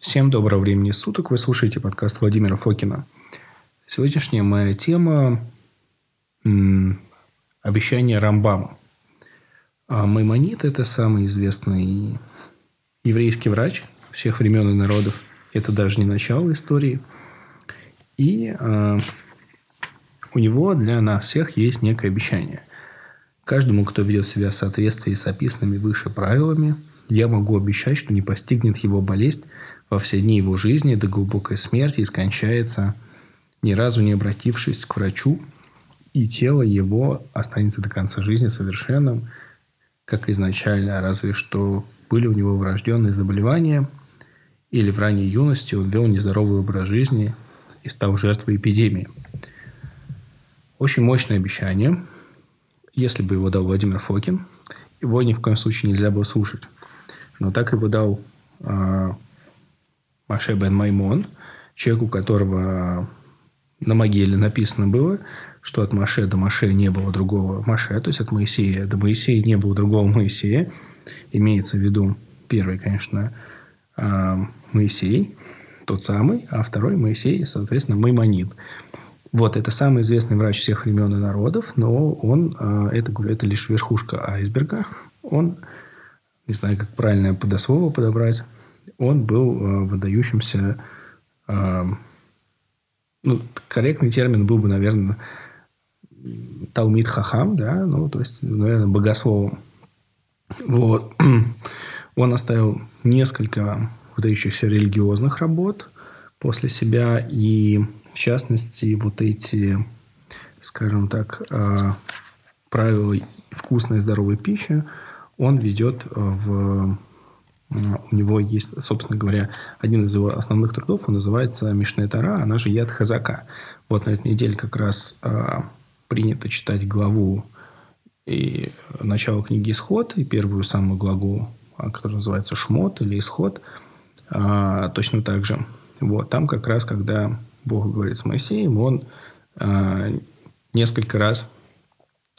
Всем доброго времени суток. Вы слушаете подкаст Владимира Фокина. Сегодняшняя моя тема обещание Рамбама. А Маймонид – это самый известный еврейский врач всех времен и народов. Это даже не начало истории. И э, у него для нас всех есть некое обещание. Каждому, кто ведет себя в соответствии с описанными выше правилами, я могу обещать, что не постигнет его болезнь во все дни его жизни до глубокой смерти и скончается, ни разу не обратившись к врачу, и тело его останется до конца жизни совершенным, как изначально, разве что были у него врожденные заболевания, или в ранней юности он вел нездоровый образ жизни и стал жертвой эпидемии. Очень мощное обещание. Если бы его дал Владимир Фокин, его ни в коем случае нельзя было слушать. Но так его дал а, Маше бен Маймон, человек, у которого на могиле написано было, что от Маше до Маше не было другого Маше, то есть от Моисея до Моисея не было другого Моисея. Имеется в виду первый, конечно, а, Моисей, тот самый, а второй Моисей, соответственно, Маймонид. Вот, это самый известный врач всех времен и народов, но он, а, это, говорю, это лишь верхушка айсберга. Он, не знаю, как правильное подослово подобрать, он был э, выдающимся... Э, ну, корректный термин был бы, наверное, Талмит Хахам, да, ну, то есть, наверное, богословом. Вот. Он оставил несколько выдающихся религиозных работ после себя, и, в частности, вот эти, скажем так, э, правила вкусной и здоровой пищи он ведет в у него есть, собственно говоря, один из его основных трудов, он называется Мишне Тара, она же Яд Хазака. Вот на этой неделе как раз а, принято читать главу и начало книги Исход, и первую самую главу, а, которая называется Шмот или Исход, а, точно так же. Вот, там как раз, когда Бог говорит с Моисеем, он а, несколько раз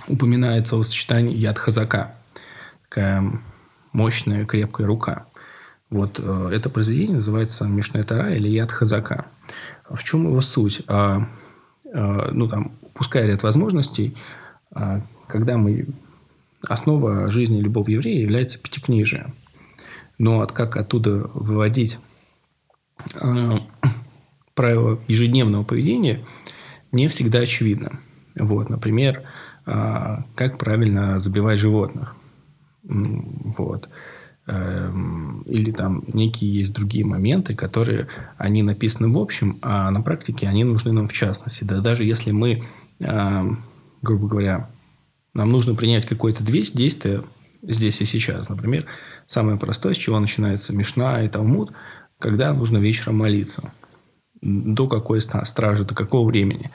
упоминает словосочетание Яд Хазака. Такая мощная, крепкая рука. Вот э, это произведение называется «Мишная Тара» или «Яд Хазака». В чем его суть? А, а, ну, там, пускай ряд возможностей, а, когда мы... Основа жизни любого еврея является пятикнижие. Но от, как оттуда выводить а, правила ежедневного поведения, не всегда очевидно. Вот, например, а, как правильно забивать животных. Вот. Эм, или там некие есть другие моменты, которые, они написаны в общем, а на практике они нужны нам в частности. Да даже если мы, эм, грубо говоря, нам нужно принять какое-то действие здесь и сейчас. Например, самое простое, с чего начинается Мишна и Талмуд, когда нужно вечером молиться. До какой стражи, до какого времени.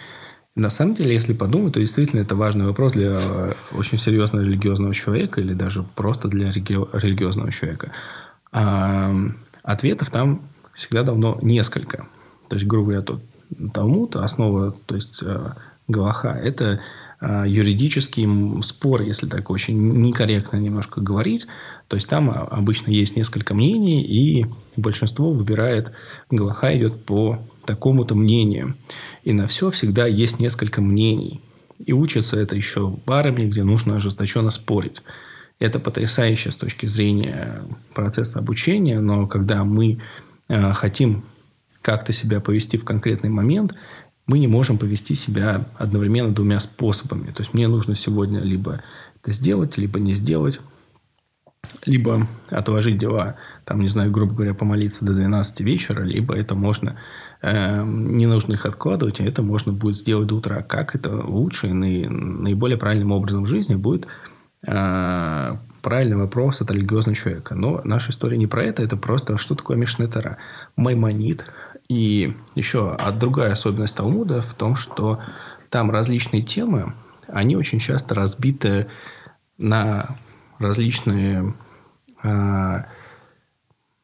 На самом деле, если подумать, то действительно это важный вопрос для очень серьезного религиозного человека или даже просто для религиозного человека. А ответов там всегда давно несколько. То есть, грубо говоря, тот Талмуд, основа, то есть э, Галаха, это э, юридический спор, если так очень некорректно немножко говорить. То есть, там обычно есть несколько мнений, и большинство выбирает, Галаха идет по такому-то мнению. И на все всегда есть несколько мнений. И учится это еще парами, где нужно ожесточенно спорить. Это потрясающе с точки зрения процесса обучения, но когда мы э, хотим как-то себя повести в конкретный момент, мы не можем повести себя одновременно двумя способами. То есть мне нужно сегодня либо это сделать, либо не сделать, либо отложить дела, там, не знаю, грубо говоря, помолиться до 12 вечера, либо это можно не нужно их откладывать, а это можно будет сделать до утра. Как это лучше и наиболее правильным образом в жизни будет э, правильный вопрос от религиозного человека. Но наша история не про это, это просто что такое Мишнетара. Маймонит. И еще другая особенность Талмуда в том, что там различные темы, они очень часто разбиты на различные э,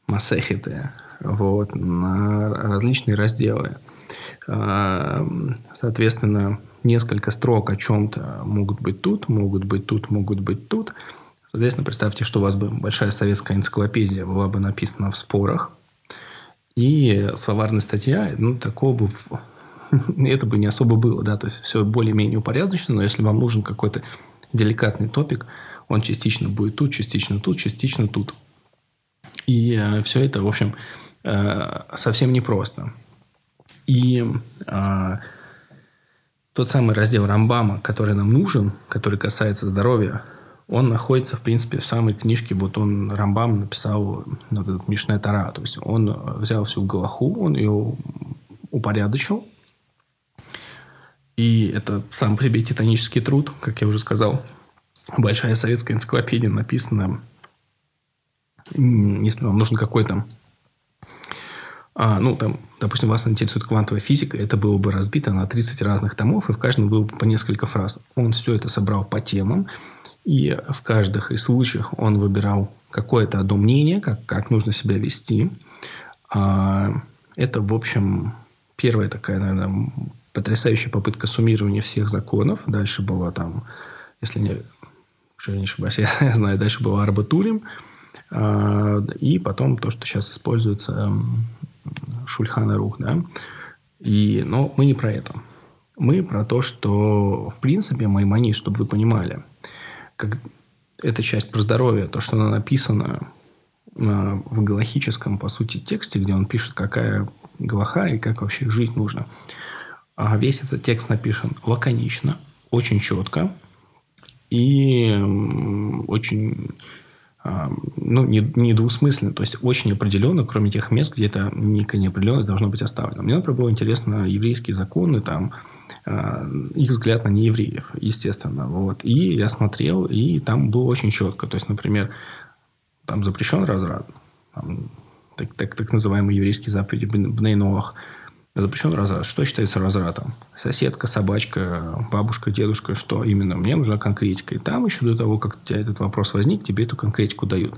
масехиты, вот, на различные разделы. А, соответственно, несколько строк о чем-то могут быть тут, могут быть тут, могут быть тут. Соответственно, представьте, что у вас бы большая советская энциклопедия была бы написана в спорах. И словарная статья, ну, такого бы... это бы не особо было, да, то есть все более-менее упорядочено, но если вам нужен какой-то деликатный топик, он частично будет тут, частично тут, частично тут. И э, все это, в общем, совсем непросто. И э, тот самый раздел Рамбама, который нам нужен, который касается здоровья, он находится, в принципе, в самой книжке. Вот он, Рамбам, написал вот этот Мишная Тара. То есть он взял всю Галаху, он ее упорядочил. И это сам по себе титанический труд, как я уже сказал. Большая советская энциклопедия написана, если вам нужен какой-то а, ну, там, допустим, вас интересует квантовая физика, это было бы разбито на 30 разных томов, и в каждом было бы по несколько фраз. Он все это собрал по темам, и в каждых из случаях он выбирал какое-то одно мнение, как, как нужно себя вести. А, это, в общем, первая такая, наверное, потрясающая попытка суммирования всех законов. Дальше была там, если не, я не ошибаюсь, я знаю, дальше была Арбатурим. А, и потом то, что сейчас используется Шульхана Рух, да. И, но мы не про это. Мы про то, что, в принципе, Маймонид, чтобы вы понимали, как эта часть про здоровье, то, что она написана а, в галахическом, по сути, тексте, где он пишет, какая галаха и как вообще жить нужно. А весь этот текст написан лаконично, очень четко и очень ну, не, не двусмысленно, то есть очень определенно, кроме тех мест, где это некая неопределенность должно быть оставлено. Мне, например, было интересно еврейские законы, там, э, их взгляд на неевреев, естественно. Вот. И я смотрел, и там было очень четко. То есть, например, там запрещен разрад, там, так, так, так называемые еврейские заповеди Бнейноах – запрещен разрад. Что считается разрадом? Соседка, собачка, бабушка, дедушка, что именно? Мне нужна конкретика. И там еще до того, как у тебя этот вопрос возник, тебе эту конкретику дают.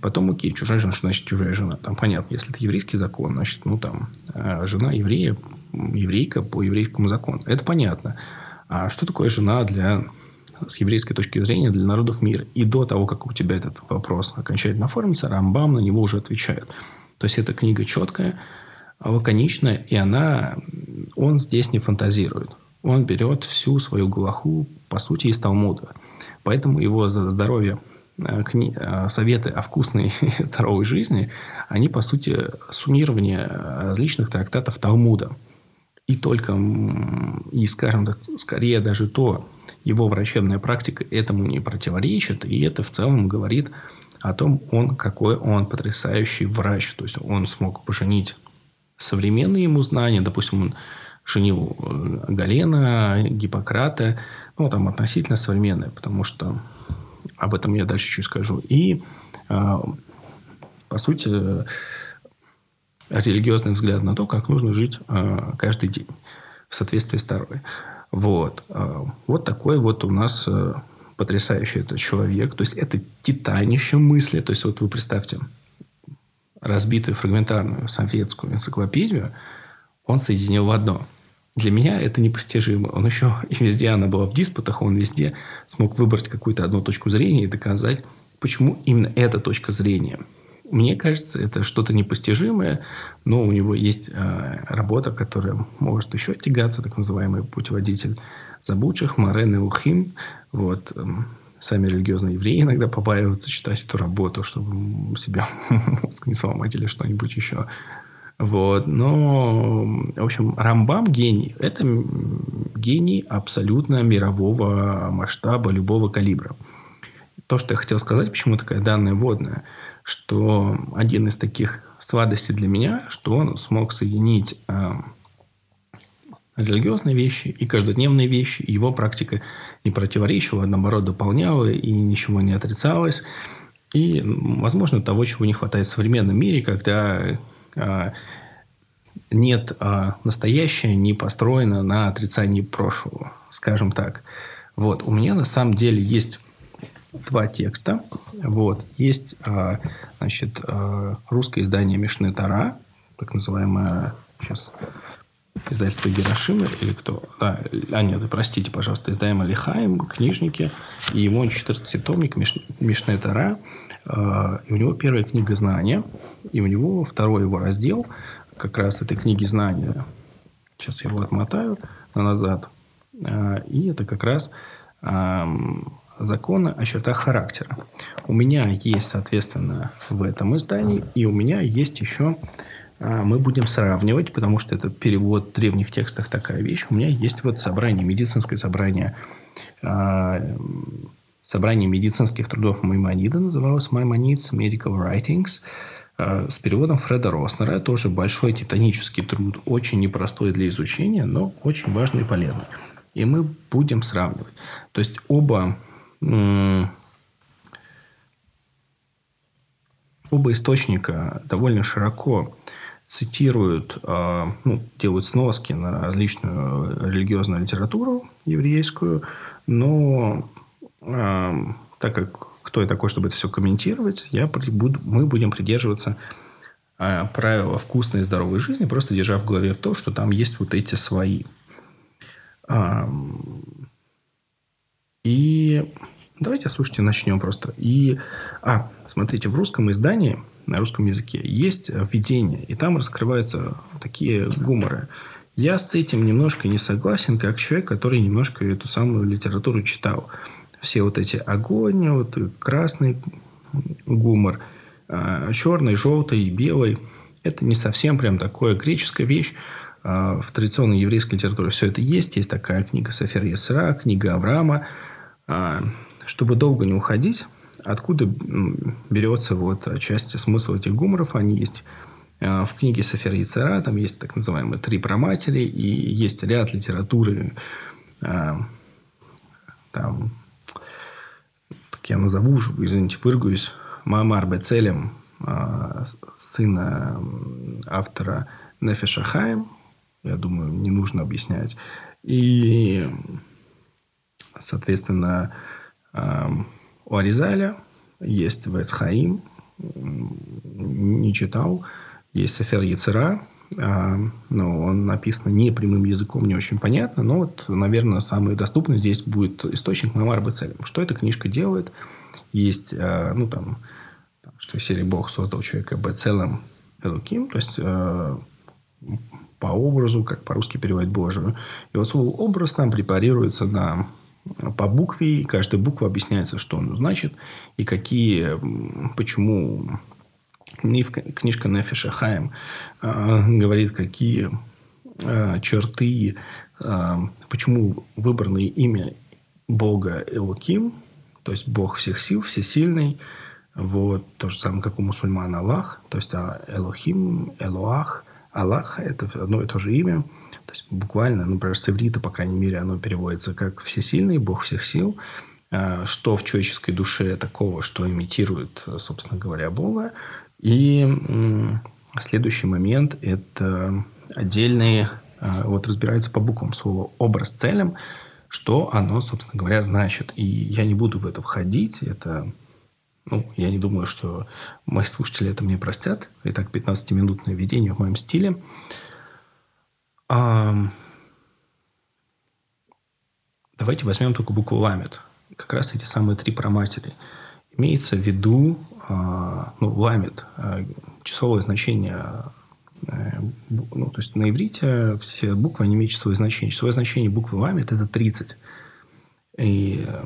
Потом, окей, чужая жена, что значит чужая жена? Там понятно, если это еврейский закон, значит, ну, там, э, жена еврея, еврейка по еврейскому закону. Это понятно. А что такое жена для с еврейской точки зрения для народов мира. И до того, как у тебя этот вопрос окончательно оформится, Рамбам на него уже отвечает. То есть, эта книга четкая, лаконичная, и она, он здесь не фантазирует. Он берет всю свою галаху, по сути, из Талмуда. Поэтому его за здоровье э, кни... Э, советы о вкусной здоровой жизни, они, по сути, суммирование различных трактатов Талмуда. И только, и, скажем так, скорее даже то, его врачебная практика этому не противоречит, и это в целом говорит о том, он какой он потрясающий врач. То есть, он смог поженить современные ему знания. Допустим, он женил э, Галена, Гиппократа. Ну, там относительно современные, потому что об этом я дальше чуть скажу. И, э, по сути, религиозный взгляд на то, как нужно жить э, каждый день в соответствии с Торой. Вот. Вот такой вот у нас потрясающий этот человек. То есть, это титанище мысли. То есть, вот вы представьте, разбитую фрагментарную советскую энциклопедию он соединил в одно. Для меня это непостижимо. Он еще и везде она была в диспутах, он везде смог выбрать какую-то одну точку зрения и доказать, почему именно эта точка зрения. Мне кажется, это что-то непостижимое, но у него есть э, работа, которая может еще тягаться, так называемый путеводитель забучих, Марен и Ухим. Вот, эм, сами религиозные евреи иногда побаиваются читать эту работу, чтобы себя мозг не сломать или что-нибудь еще. Вот. Но, в общем, Рамбам гений. Это гений абсолютно мирового масштаба, любого калибра. То, что я хотел сказать, почему такая данная водная, что один из таких сладостей для меня, что он смог соединить э, религиозные вещи и каждодневные вещи. Его практика не противоречила, а наоборот дополняла и ничего не отрицалось. И, возможно, того, чего не хватает в современном мире, когда а, нет а, настоящее не построено на отрицании прошлого, скажем так. Вот. У меня на самом деле есть два текста. Вот. Есть а, значит, а, русское издание Мишны Тара, так называемое сейчас издательство Герошима или кто? Да, а нет, простите, пожалуйста, издаем Алихаем, книжники, и ему 14-томник Миш, Мишне Тара, э, и у него первая книга знания, и у него второй его раздел как раз этой книги знания. Сейчас я его отмотаю на назад. Э, и это как раз законы о чертах характера. У меня есть, соответственно, в этом издании, и у меня есть еще а, мы будем сравнивать, потому что это перевод древних текстов такая вещь. У меня есть вот собрание, медицинское собрание, а, собрание медицинских трудов Маймонида, называлось Maimonides Medical Writings, а, с переводом Фреда Роснера. Тоже большой титанический труд, очень непростой для изучения, но очень важный и полезный. И мы будем сравнивать. То есть оба оба источника довольно широко цитируют, а, ну, делают сноски на различную религиозную литературу еврейскую, но а, так как кто я такой, чтобы это все комментировать, я буду, мы будем придерживаться а, правила вкусной и здоровой жизни, просто держа в голове то, что там есть вот эти свои. И давайте, слушайте, начнем просто. И, а, смотрите, в русском издании – на русском языке, есть введение, и там раскрываются такие гуморы. Я с этим немножко не согласен, как человек, который немножко эту самую литературу читал. Все вот эти огонь, вот красный гумор, а, черный, желтый, белый. Это не совсем прям такое греческая вещь. А, в традиционной еврейской литературе все это есть. Есть такая книга Софер Есра, книга Авраама. А, чтобы долго не уходить, Откуда берется вот отчасти смысл этих гуморов? Они есть э, в книге Софер Яцера, там есть так называемые три проматери, и есть ряд литературы, э, там, так я назову, извините, выргуюсь, Маамар Бецелем, э, сына автора Нефеша Хаим, я думаю, не нужно объяснять. И, соответственно, у Аризаля есть Вецхаим, не читал. Есть Сефер Яцера, а, но он написан не прямым языком, не очень понятно. Но вот, наверное, самый доступный здесь будет источник Мамар Бецелем. Что эта книжка делает? Есть, а, ну, там, что серии Бог создал человека Бецелем Элуким, то есть а, по образу, как по-русски переводит Божию. И вот слово образ там препарируется на по букве, и каждая буква объясняется, что он значит, и какие, почему книжка Нефиша Хаем э, говорит, какие э, черты, э, почему выбранное имя Бога Элоким, то есть Бог всех сил, всесильный, вот, то же самое, как у мусульман Аллах, то есть Элохим, Элоах, Аллах – это одно и то же имя – то есть буквально, ну, например, с иврита, по крайней мере, оно переводится как «всесильный», «бог всех сил», а, что в человеческой душе такого, что имитирует, собственно говоря, Бога. И следующий момент – это отдельные, а, вот разбирается по буквам слова «образ целям», что оно, собственно говоря, значит. И я не буду в это входить, это ну, я не думаю, что мои слушатели это мне простят. Итак, 15-минутное видение в моем стиле. Давайте возьмем только букву ламет. Как раз эти самые три проматери. Имеется в виду, а, ну, ламет, а, числовое значение э, ну, то есть на иврите все буквы они имеют числовое значение. Числовое значение буквы ламет – это 30. И э,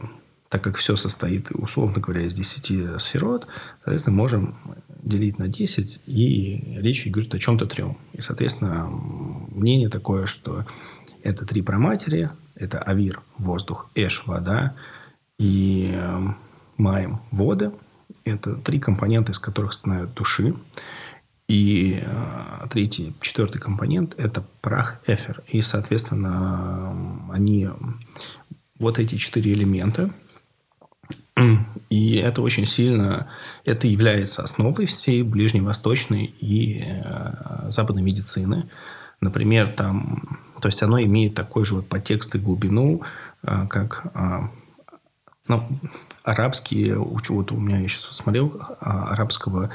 так как все состоит, условно говоря, из 10 сферот, соответственно, можем делить на 10, и речь идет о чем-то трем. И, соответственно, мнение такое, что это три проматери, это авир, воздух, эш, вода, и э, маем, воды. Это три компонента, из которых становятся души. И э, третий, четвертый компонент – это прах, эфир. И, соответственно, они, вот эти четыре элемента – и это очень сильно, это является основой всей ближневосточной и э, западной медицины. Например, там, то есть оно имеет такой же вот подтекст и глубину, э, как э, ну, арабские, вот у меня я сейчас смотрел, арабского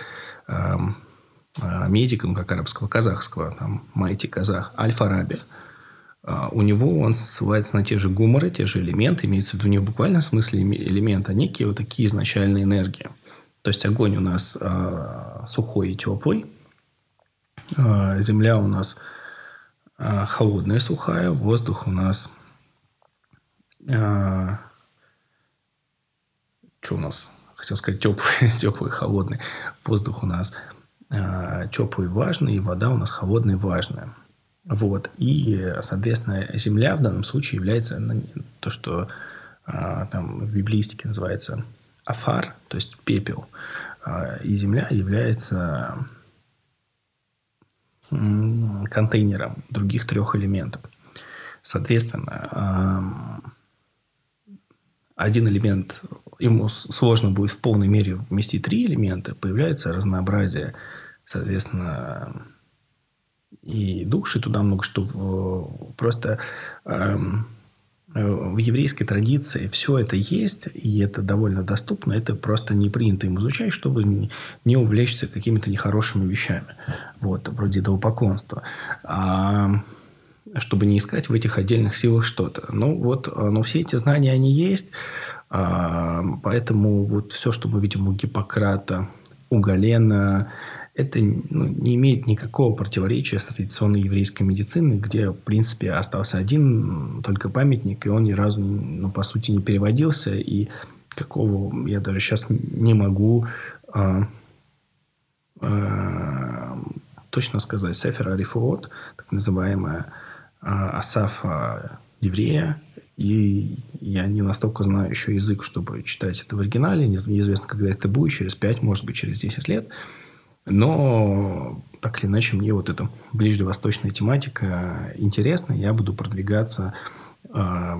медика, ну, как арабского казахского, там, Майти Казах, Аль-Фараби, а, у него он ссылается на те же гуморы, те же элементы, имеется в виду не в буквальном смысле элемент, а некие вот такие изначальные энергии. То есть огонь у нас э, сухой и теплый, э, земля у нас э, холодная и сухая, воздух у нас э, что у нас? Хотел сказать теплый, теплый, холодный. Воздух у нас э, теплый, важный, и вода у нас холодная и важная. Вот. И, соответственно, Земля в данном случае является ну, то, что а, там в библейстике называется афар, то есть пепел. А, и Земля является контейнером других трех элементов. Соответственно, а, один элемент, ему сложно будет в полной мере вместить три элемента, появляется разнообразие, соответственно, и души туда много что. Просто эм, э, в еврейской традиции все это есть, и это довольно доступно. Это просто не принято им изучать, чтобы не увлечься какими-то нехорошими вещами. Вот, вроде идолопоклонства. А чтобы не искать в этих отдельных силах что-то. Ну, вот, э, но все эти знания, они есть. А, поэтому вот все, что мы видим у Гиппократа, у Галена, это ну, не имеет никакого противоречия с традиционной еврейской медициной, где, в принципе, остался один только памятник, и он ни разу, ну, по сути, не переводился, и какого я даже сейчас не могу а, а, точно сказать. Сефер Арифуот, так называемая а, Асафа еврея, и я не настолько знаю еще язык, чтобы читать это в оригинале. Неизвестно, когда это будет, через 5, может быть, через 10 лет. Но так или иначе мне вот эта ближневосточная тематика интересна. Я буду продвигаться, э,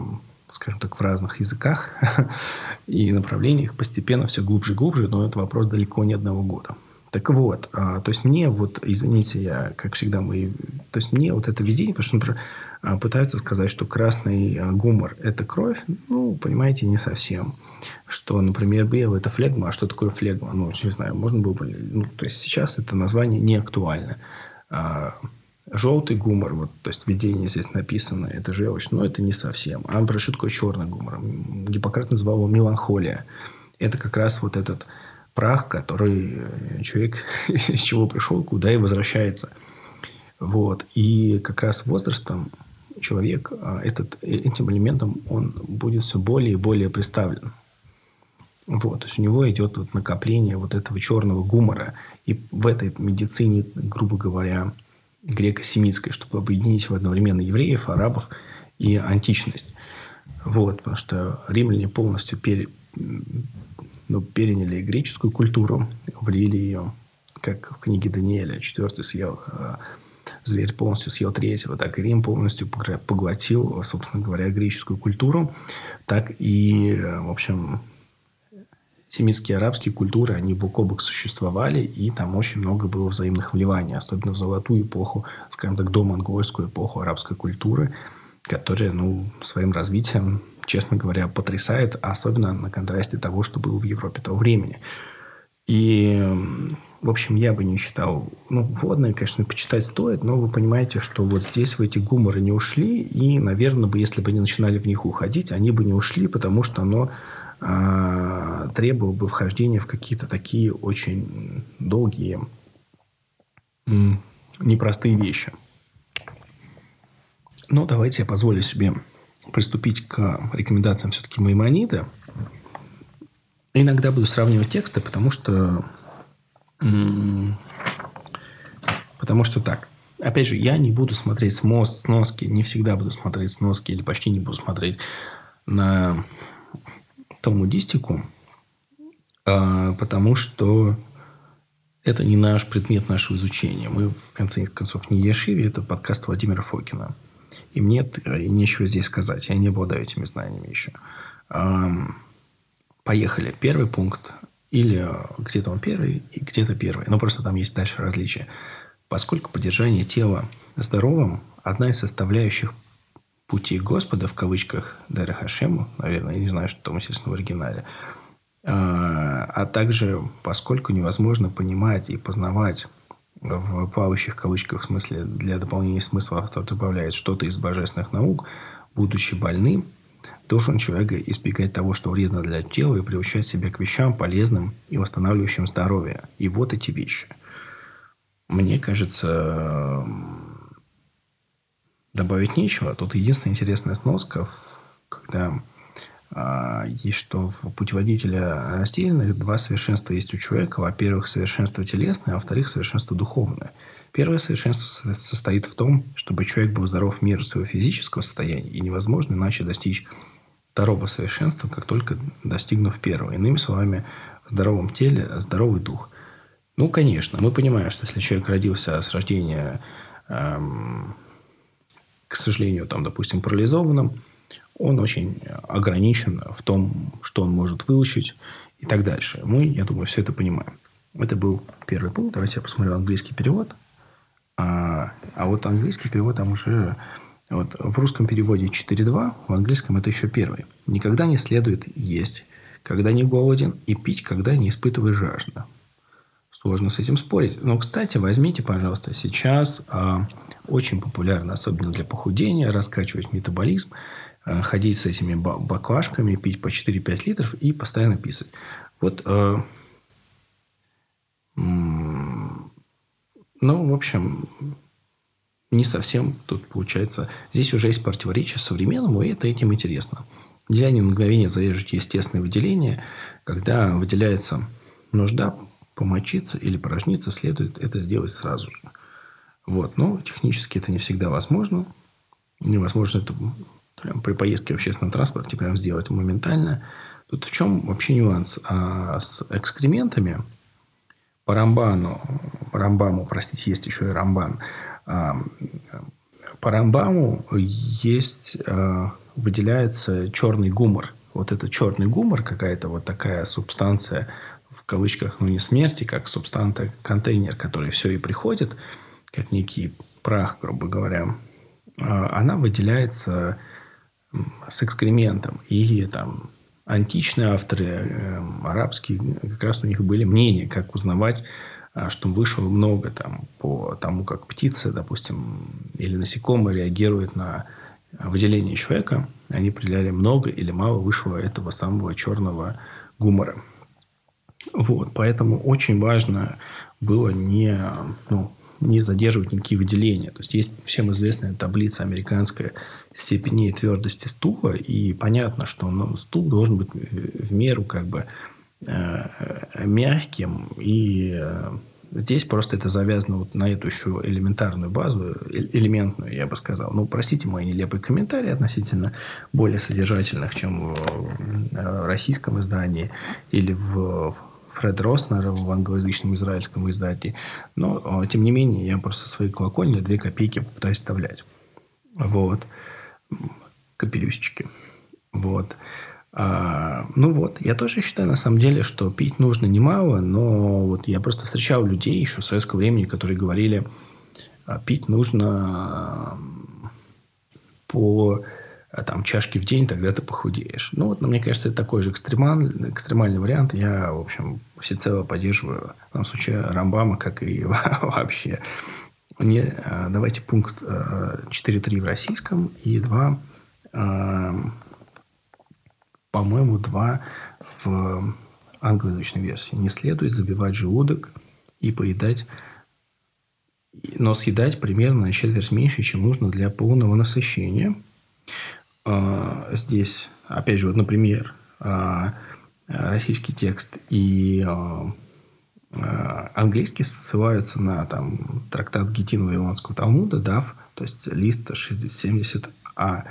скажем так, в разных языках и направлениях постепенно все глубже и глубже, но это вопрос далеко не одного года. Так вот, а, то есть мне вот, извините, я, как всегда, мы, то есть мне вот это видение, потому что, например, а, пытаются сказать, что красный а, гумор – это кровь. Ну, понимаете, не совсем. Что, например, белый – это флегма. А что такое флегма? Ну, не знаю, можно было бы... Ну, то есть, сейчас это название не актуально. А, желтый гумор, вот, то есть, видение здесь написано, это желчь, но это не совсем. А, например, что такое черный гумор? Гиппократ называл его меланхолия. Это как раз вот этот прах, который э, человек из чего пришел, куда и возвращается. Вот. И как раз возрастом человек а, этот, э, этим элементом он будет все более и более представлен. Вот, то есть у него идет вот накопление вот этого черного гумора. И в этой медицине, грубо говоря, греко-семитской, чтобы объединить одновременно евреев, арабов и античность. Вот, потому что римляне полностью пере, ну, переняли греческую культуру, влили ее, как в книге Даниэля, четвертый съел а, зверь полностью съел третьего, так и Рим полностью поглотил, собственно говоря, греческую культуру, так и, в общем, семитские арабские культуры, они бок о бок существовали, и там очень много было взаимных вливаний, особенно в золотую эпоху, скажем так, до монгольскую эпоху арабской культуры, которая, ну, своим развитием, честно говоря, потрясает, особенно на контрасте того, что было в Европе того времени. И в общем, я бы не читал. Ну, вводные, конечно, почитать стоит, но вы понимаете, что вот здесь в эти гуморы не ушли, и, наверное, бы, если бы они начинали в них уходить, они бы не ушли, потому что оно э, требовало бы вхождения в какие-то такие очень долгие, непростые вещи. Но давайте я позволю себе приступить к рекомендациям все-таки Маймонида. Иногда буду сравнивать тексты, потому что Потому что так. Опять же, я не буду смотреть смос, сноски, не всегда буду смотреть сноски или почти не буду смотреть на талмудистику, а, потому что это не наш предмет нашего изучения. Мы, в конце концов, не Ешиве, это подкаст Владимира Фокина. И мне нечего здесь сказать. Я не обладаю этими знаниями еще. Поехали. Первый пункт. Или э, где-то он первый, и где-то первый. Но просто там есть дальше различия. Поскольку поддержание тела здоровым – одна из составляющих пути Господа, в кавычках, Дара Хашему, наверное, я не знаю, что там, естественно, в оригинале, а, а также, поскольку невозможно понимать и познавать в плавающих кавычках, в смысле, для дополнения смысла автор добавляет что-то из божественных наук, будучи больным, должен человек избегать того, что вредно для тела, и приучать себя к вещам полезным и восстанавливающим здоровье. И вот эти вещи. Мне кажется, добавить нечего. Тут единственная интересная сноска, когда есть, что в путеводителе растерянных два совершенства есть у человека. Во-первых, совершенство телесное, а во-вторых, совершенство духовное. Первое совершенство состоит в том, чтобы человек был здоров в меру своего физического состояния, и невозможно иначе достичь второго совершенства, как только достигнув первого. Иными словами, в здоровом теле здоровый дух. Ну, конечно, мы понимаем, что если человек родился с рождения, эм, к сожалению, там, допустим, парализованным, он очень ограничен в том, что он может выучить и так дальше. Мы, я думаю, все это понимаем. Это был первый пункт. Давайте я посмотрю английский перевод. А, а вот английский перевод там уже... Вот, в русском переводе 4.2, в английском это еще первый. Никогда не следует есть, когда не голоден, и пить, когда не испытываешь жажду. Сложно с этим спорить. Но, кстати, возьмите, пожалуйста, сейчас а, очень популярно, особенно для похудения, раскачивать метаболизм. Э, ходить с этими баклажками, пить по 4-5 литров и постоянно писать. Вот, э, ну, в общем, не совсем тут получается. Здесь уже есть противоречие современному, и это этим интересно. На мгновение зарежить естественное выделение. Когда выделяется нужда помочиться или порожниться, следует это сделать сразу же. Вот. Но технически это не всегда возможно. Невозможно это прям при поездке в общественном транспорте прям сделать моментально. Тут в чем вообще нюанс? А с экскрементами по Рамбану, по Рамбаму, простите, есть еще и Рамбан. А, по Рамбаму есть, а, выделяется черный гумор. Вот этот черный гумор, какая-то вот такая субстанция, в кавычках, ну не смерти, как субстанция, контейнер, который все и приходит, как некий прах, грубо говоря, а, она выделяется с экскрементом. И там античные авторы, э, арабские, как раз у них были мнения, как узнавать, а, что вышло много там, по тому, как птица, допустим, или насекомые реагируют на выделение человека. Они определяли, много или мало вышло этого самого черного гумора. Вот, поэтому очень важно было не, ну, не задерживать никакие выделения. То есть, есть всем известная таблица американская степени твердости стула, и понятно, что ну, стул должен быть в меру как бы э, мягким, и э, здесь просто это завязано вот на эту еще элементарную базу, э, элементную, я бы сказал. Ну, простите мои нелепые комментарии относительно более содержательных, чем в российском издании или в Фред Роснер в англоязычном израильском издании. Но, тем не менее, я просто свои колокольни две копейки попытаюсь вставлять. Вот. Капелюсчики. Вот. А, ну вот, я тоже считаю, на самом деле, что пить нужно немало, но вот я просто встречал людей еще в советского времени, которые говорили, а, пить нужно по а там чашки в день, тогда ты похудеешь. Ну, вот, но мне кажется, это такой же экстремальный, экстремальный вариант. Я, в общем, всецело поддерживаю, в данном случае, Рамбама, как и вообще. Не, а, давайте пункт 4.3 а, в российском и 2, а, по-моему, 2 в англоязычной версии. Не следует забивать желудок и поедать но съедать примерно на четверть меньше, чем нужно для полного насыщения – а, здесь, опять же, вот, например, а, российский текст и а, английский ссылаются на там, трактат Гетина Вавилонского Талмуда, ДАВ, то есть лист 60А,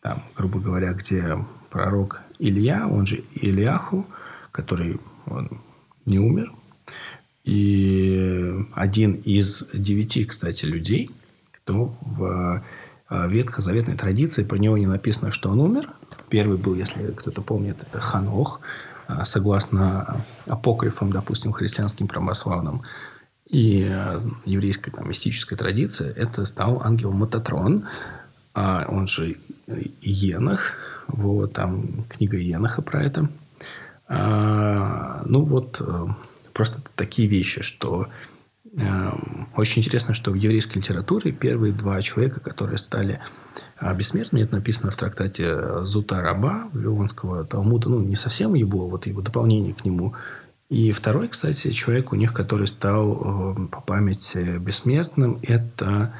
там, грубо говоря, где пророк Илья, он же Ильяху, который он не умер, и один из девяти, кстати, людей, кто в а, ветхозаветной традиции. Про него не написано, что он умер. Первый был, если кто-то помнит, это Ханох, а, согласно апокрифам, допустим, христианским православным и а, еврейской там, мистической традиции, это стал ангел Мототрон, а он же Енах, вот, там книга Еноха про это. А, ну, вот, э, просто такие вещи, что Очень интересно, что в еврейской литературе первые два человека, которые стали а, бессмертными, это написано в трактате Зута Раба Вавилонского Талмуда, ну, не совсем его, вот его дополнение к нему. И второй, кстати, человек у них, который стал э, по памяти бессмертным, это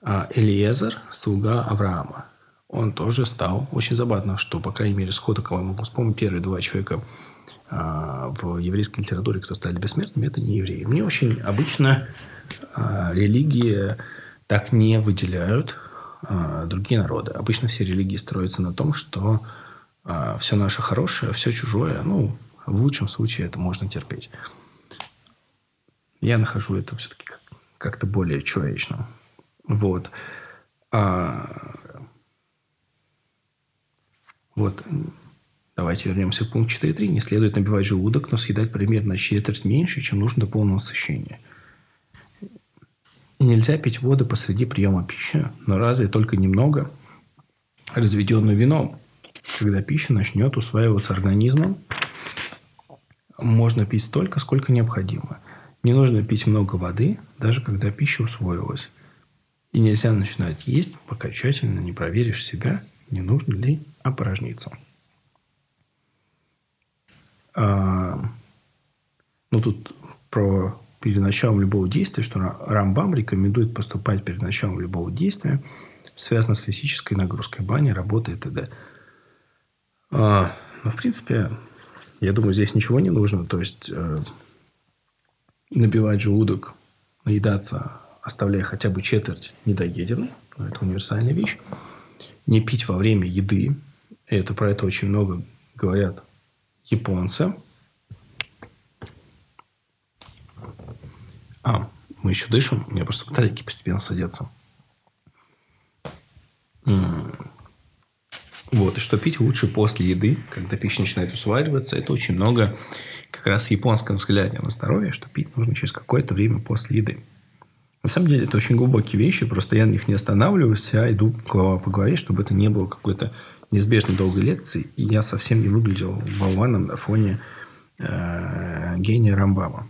а, Элиезер, слуга Авраама. Он тоже стал очень забавно, что, по крайней мере, сходу, кого я могу вспомнить, первые два человека в еврейской литературе, кто стали бессмертными, это не евреи. Мне очень обычно а, религии так не выделяют а, другие народы. Обычно все религии строятся на том, что все наше хорошее, все чужое, ну, в лучшем случае это можно терпеть. Я нахожу это все-таки как-то более человечным. Вот. А... Вот. Давайте вернемся к пункту 4.3. Не следует набивать желудок, но съедать примерно четверть меньше, чем нужно до полного насыщения. И нельзя пить воду посреди приема пищи, но разве только немного, разведенную вином. Когда пища начнет усваиваться организмом, можно пить столько, сколько необходимо. Не нужно пить много воды, даже когда пища усвоилась. И нельзя начинать есть, пока тщательно не проверишь себя, не нужно ли опорожниться. А, ну, тут про перед началом любого действия, что Рамбам рекомендует поступать перед началом любого действия, связано с физической нагрузкой бани, работы и т.д. А, но, в принципе, я думаю, здесь ничего не нужно. То есть, э, набивать желудок, наедаться, оставляя хотя бы четверть недоеденной. Ну, это универсальная вещь. Не пить во время еды. Это про это очень много говорят японцы. А, мы еще дышим. У меня просто батарейки постепенно садятся. Вот. И что пить лучше после еды, когда пища начинает усваиваться. Это очень много как раз японское взгляде на здоровье, что пить нужно через какое-то время после еды. На самом деле, это очень глубокие вещи, просто я на них не останавливаюсь, а иду поговорить, чтобы это не было какой-то неизбежно долгой лекции, и я совсем не выглядел болваном на фоне э, гения Рамбама.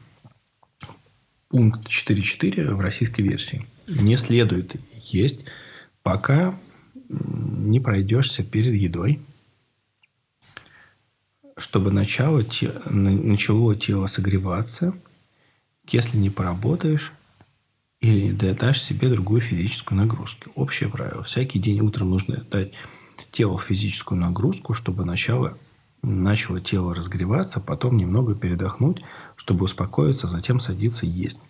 Пункт 4.4 в российской версии. Не следует есть, пока не пройдешься перед едой, чтобы начало, начало тело согреваться, если не поработаешь или не дашь себе другую физическую нагрузку. Общее правило. Всякий день утром нужно дать телу физическую нагрузку, чтобы начало, начало тело разгреваться, потом немного передохнуть, чтобы успокоиться, затем садиться есть.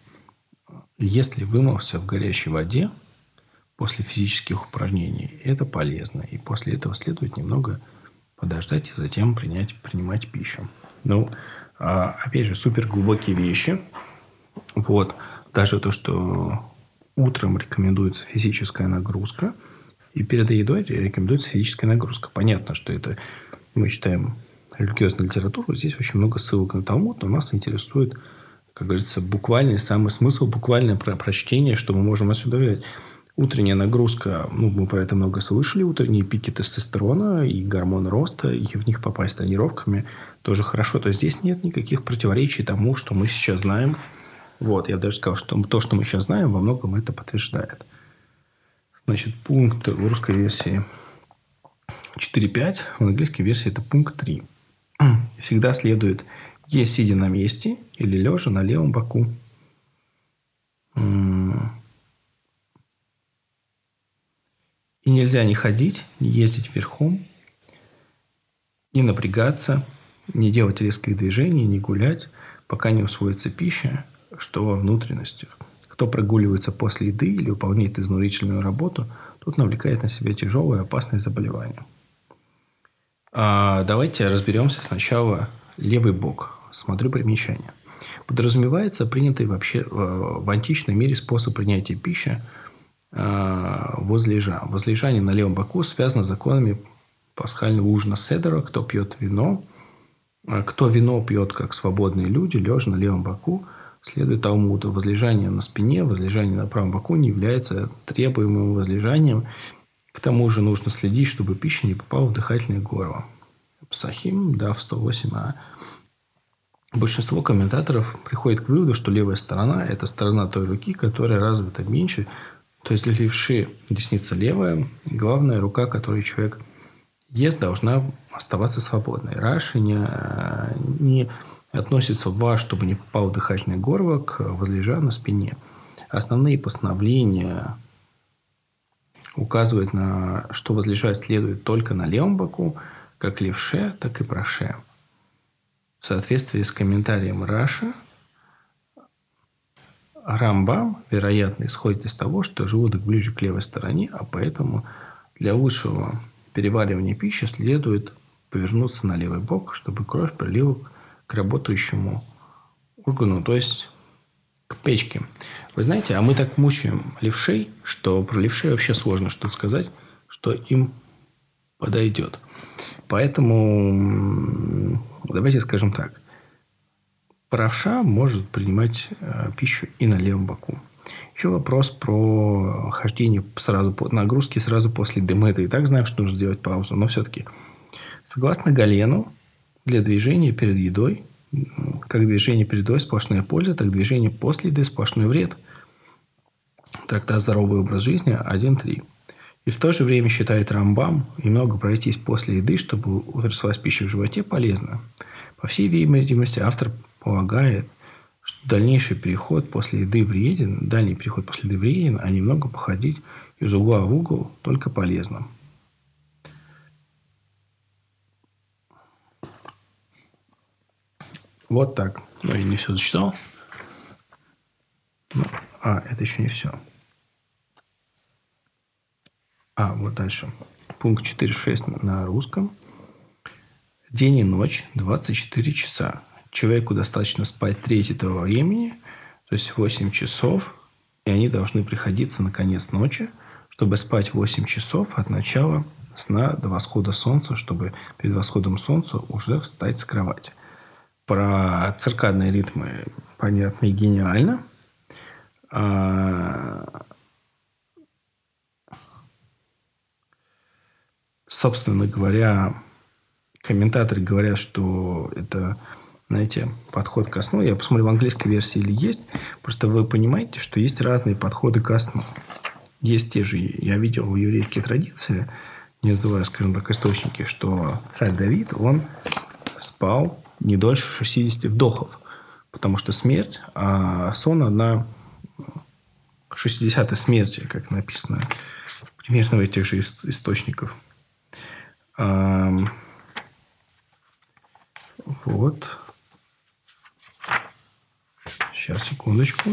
Если вымылся в горячей воде после физических упражнений, это полезно. И после этого следует немного подождать и затем принять, принимать пищу. Ну, а, опять же, супер глубокие вещи. Вот. Даже то, что утром рекомендуется физическая нагрузка, и перед едой рекомендуется физическая нагрузка. Понятно, что это мы читаем религиозную литературу, здесь очень много ссылок на Талмуд, но нас интересует, как говорится, буквальный самый смысл, буквальное про прочтение, что мы можем отсюда взять. Утренняя нагрузка, ну, мы про это много слышали, утренние пики тестостерона и гормон роста, и в них попасть тренировками тоже хорошо. То есть, здесь нет никаких противоречий тому, что мы сейчас знаем – вот, я даже сказал, что то, что мы сейчас знаем, во многом это подтверждает. Значит, пункт в русской версии 4.5, в английской версии это пункт 3. Всегда следует есть сидя на месте или лежа на левом боку. И нельзя не ходить, не ездить верхом, не напрягаться, не делать резких движений, не гулять, пока не усвоится пища, что во внутренностях. Кто прогуливается после еды или выполняет изнурительную работу, тот навлекает на себя тяжелое и опасное заболевание. А давайте разберемся сначала левый бок. Смотрю примечание. Подразумевается принятый вообще э, в античном мире способ принятия пищи э, возлежа. Возлежание на левом боку связано с законами пасхального ужина седера. Кто пьет вино, э, кто вино пьет, как свободные люди, лежа на левом боку – Следует Талмуду, возлежание на спине, возлежание на правом боку не является требуемым возлежанием. К тому же нужно следить, чтобы пища не попала в дыхательное горло. Псахим, да, в 108а. большинство комментаторов приходит к выводу, что левая сторона – это сторона той руки, которая развита меньше. То есть левши десница левая. Главная рука, которую человек ест, должна оставаться свободной. Раши не, не относится в вас, чтобы не попал в дыхательное горло возлежа на спине. Основные постановления указывают на, что возлежать следует только на левом боку, как левше, так и правше. В соответствии с комментарием Раши, Рамбам, вероятно, исходит из того, что желудок ближе к левой стороне, а поэтому для лучшего переваривания пищи следует повернуться на левый бок, чтобы кровь прилила работающему органу, то есть к печке. Вы знаете, а мы так мучаем левшей, что про левшей вообще сложно что-то сказать, что им подойдет. Поэтому давайте скажем так. Правша может принимать э, пищу и на левом боку. Еще вопрос про хождение сразу по нагрузки сразу после дымета. И так знаем, что нужно сделать паузу. Но все-таки, согласно Галену, для движения перед едой, как движение перед едой сплошная польза, так движение после еды сплошной вред. Трактат «Здоровый образ жизни» 1.3. И в то же время считает Рамбам, немного пройтись после еды, чтобы утряслась пища в животе, полезно. По всей видимости, автор полагает, что дальнейший переход после еды вреден, дальний переход после еды вреден, а немного походить из угла в угол только полезно. Вот так. Ну, я не все зачитал. Ну, а, это еще не все. А, вот дальше. Пункт 4.6 на русском. День и ночь 24 часа. Человеку достаточно спать треть этого времени, то есть 8 часов, и они должны приходиться на конец ночи, чтобы спать 8 часов от начала сна до восхода солнца, чтобы перед восходом солнца уже встать с кровати. Про циркадные ритмы понятно и гениально. А, собственно говоря, комментаторы говорят, что это, знаете, подход ко сну. Я посмотрю, в английской версии или есть. Просто вы понимаете, что есть разные подходы ко сну. Есть те же, я видел в еврейской традиции, не называя, скажем так, источники, что царь Давид, он спал не дольше 60 вдохов. Потому что смерть, а сон, она 60 смерти, как написано примерно в этих же источниках. Вот. Сейчас, секундочку.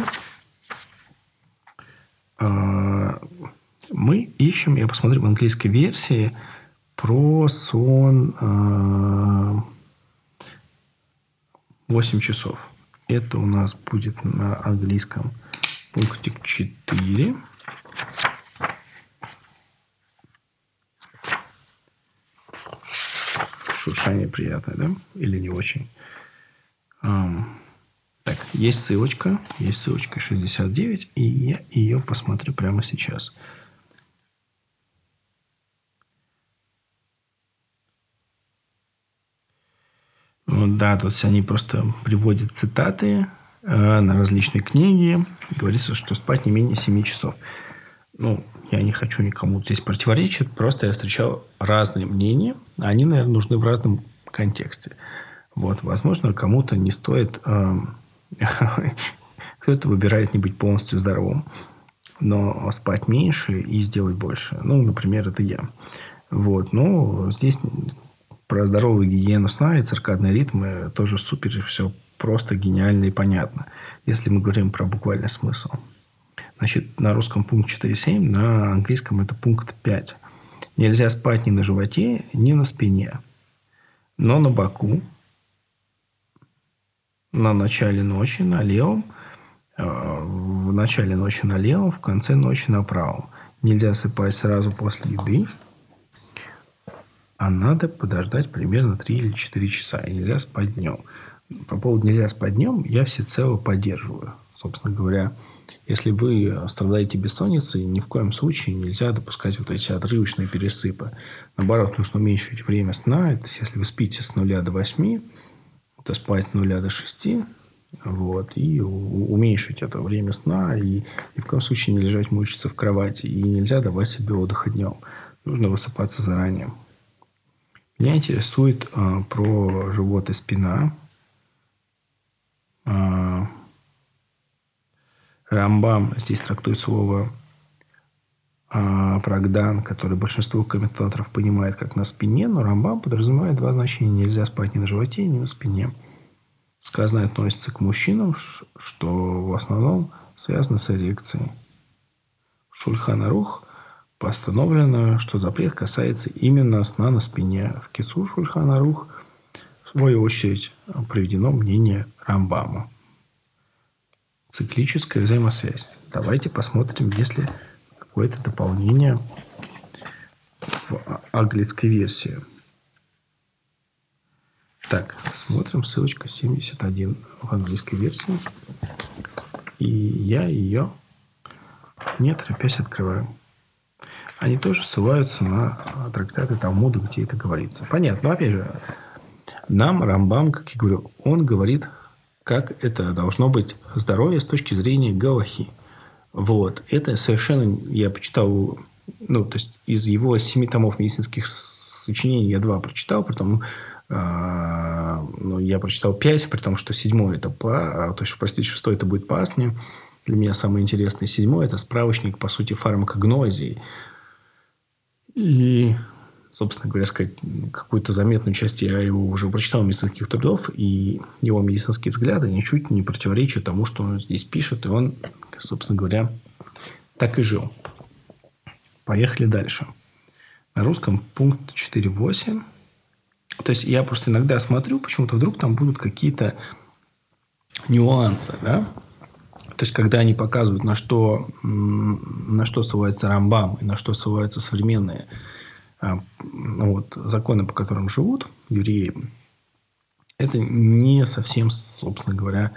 А, мы ищем, я посмотрю в английской версии, про сон 8 а, часов. Это у нас будет на английском пунктик 4. шуршание приятное, да? Или не очень? Так, есть ссылочка. Есть ссылочка 69. И я ее посмотрю прямо сейчас. Вот, да, тут они просто приводят цитаты э, на различные книги. Говорится, что спать не менее 7 часов. Ну, я не хочу никому здесь противоречить. Просто я встречал разные мнения. Они, наверное, нужны в разном контексте. Вот, возможно, кому-то не стоит... Э, кто-то выбирает не быть полностью здоровым, но спать меньше и сделать больше. Ну, например, это я. Вот. Но здесь про здоровую гигиену сна и циркадные ритмы тоже супер, все просто гениально и понятно, если мы говорим про буквальный смысл. Значит, на русском пункт 4.7, на английском это пункт 5. Нельзя спать ни на животе, ни на спине. Но на боку, на начале ночи на левом, э, в начале ночи на левом, в конце ночи на правом. Нельзя сыпать сразу после еды, а надо подождать примерно 3 или 4 часа. И нельзя спать днем. По поводу нельзя спать днем я всецело поддерживаю. Собственно говоря, если вы страдаете бессонницей, ни в коем случае нельзя допускать вот эти отрывочные пересыпы. Наоборот, нужно уменьшить время сна. Это если вы спите с нуля до восьми, то спать с нуля до шести, вот, и уменьшить это время сна, и ни в коем случае не лежать мучиться в кровати, и нельзя давать себе отдыха днем. Нужно высыпаться заранее. Меня интересует а, про живот и спина. А, Рамбам здесь трактует слово а, Прагдан, который большинство комментаторов понимает как на спине, но Рамбам подразумевает два значения. Нельзя спать ни на животе, ни на спине. Сказанное относится к мужчинам, что в основном связано с эрекцией. Шульхана Рух постановлено, что запрет касается именно сна на спине. В Кицу Шульхана Рух, в свою очередь, приведено мнение Рамбама. Циклическая взаимосвязь. Давайте посмотрим, если какое-то дополнение в английской версии. Так, смотрим ссылочка 71 в английской версии. И я ее не торопясь открываю. Они тоже ссылаются на трактаты Талмуда, где это говорится. Понятно. Но опять же, нам Рамбам, как я говорю, он говорит, как это должно быть здоровье с точки зрения Галахи. Вот. Это совершенно... Я почитал... Ну, то есть, из его семи томов медицинских сочинений я два прочитал, потом а, ну, я прочитал пять, при том, что седьмой это по... А, то есть, простите, шестой это будет по. Для меня самый интересный седьмой – это справочник, по сути, фармакогнозии. И, собственно говоря, сказать, какую-то заметную часть я его уже прочитал медицинских трудов, и его медицинские взгляды ничуть не противоречат тому, что он здесь пишет, и он, собственно говоря, так и жил. Поехали дальше. На русском пункт 4.8 то есть я просто иногда смотрю, почему-то вдруг там будут какие-то нюансы, да? То есть, когда они показывают, на что, на что ссылается Рамбам и на что ссылаются современные а, вот, законы, по которым живут евреи, это не совсем, собственно говоря,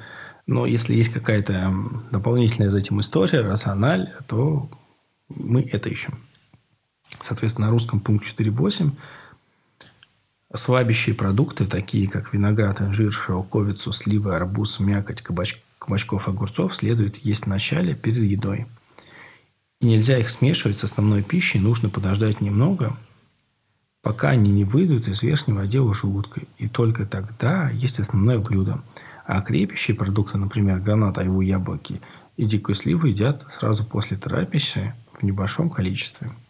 но если есть какая-то дополнительная за этим история, рациональ, то мы это ищем. Соответственно, на русском пункт 4.8 Слабящие продукты, такие как виноград, инжир, шелковицу, сливы, арбуз, мякоть, кабач, кабачков, огурцов, следует есть в начале перед едой. И нельзя их смешивать с основной пищей, нужно подождать немного, пока они не выйдут из верхнего отдела желудка. И только тогда есть основное блюдо. А крепящие продукты, например, гранат, айву, яблоки и дикую сливу едят сразу после трапезы в небольшом количестве –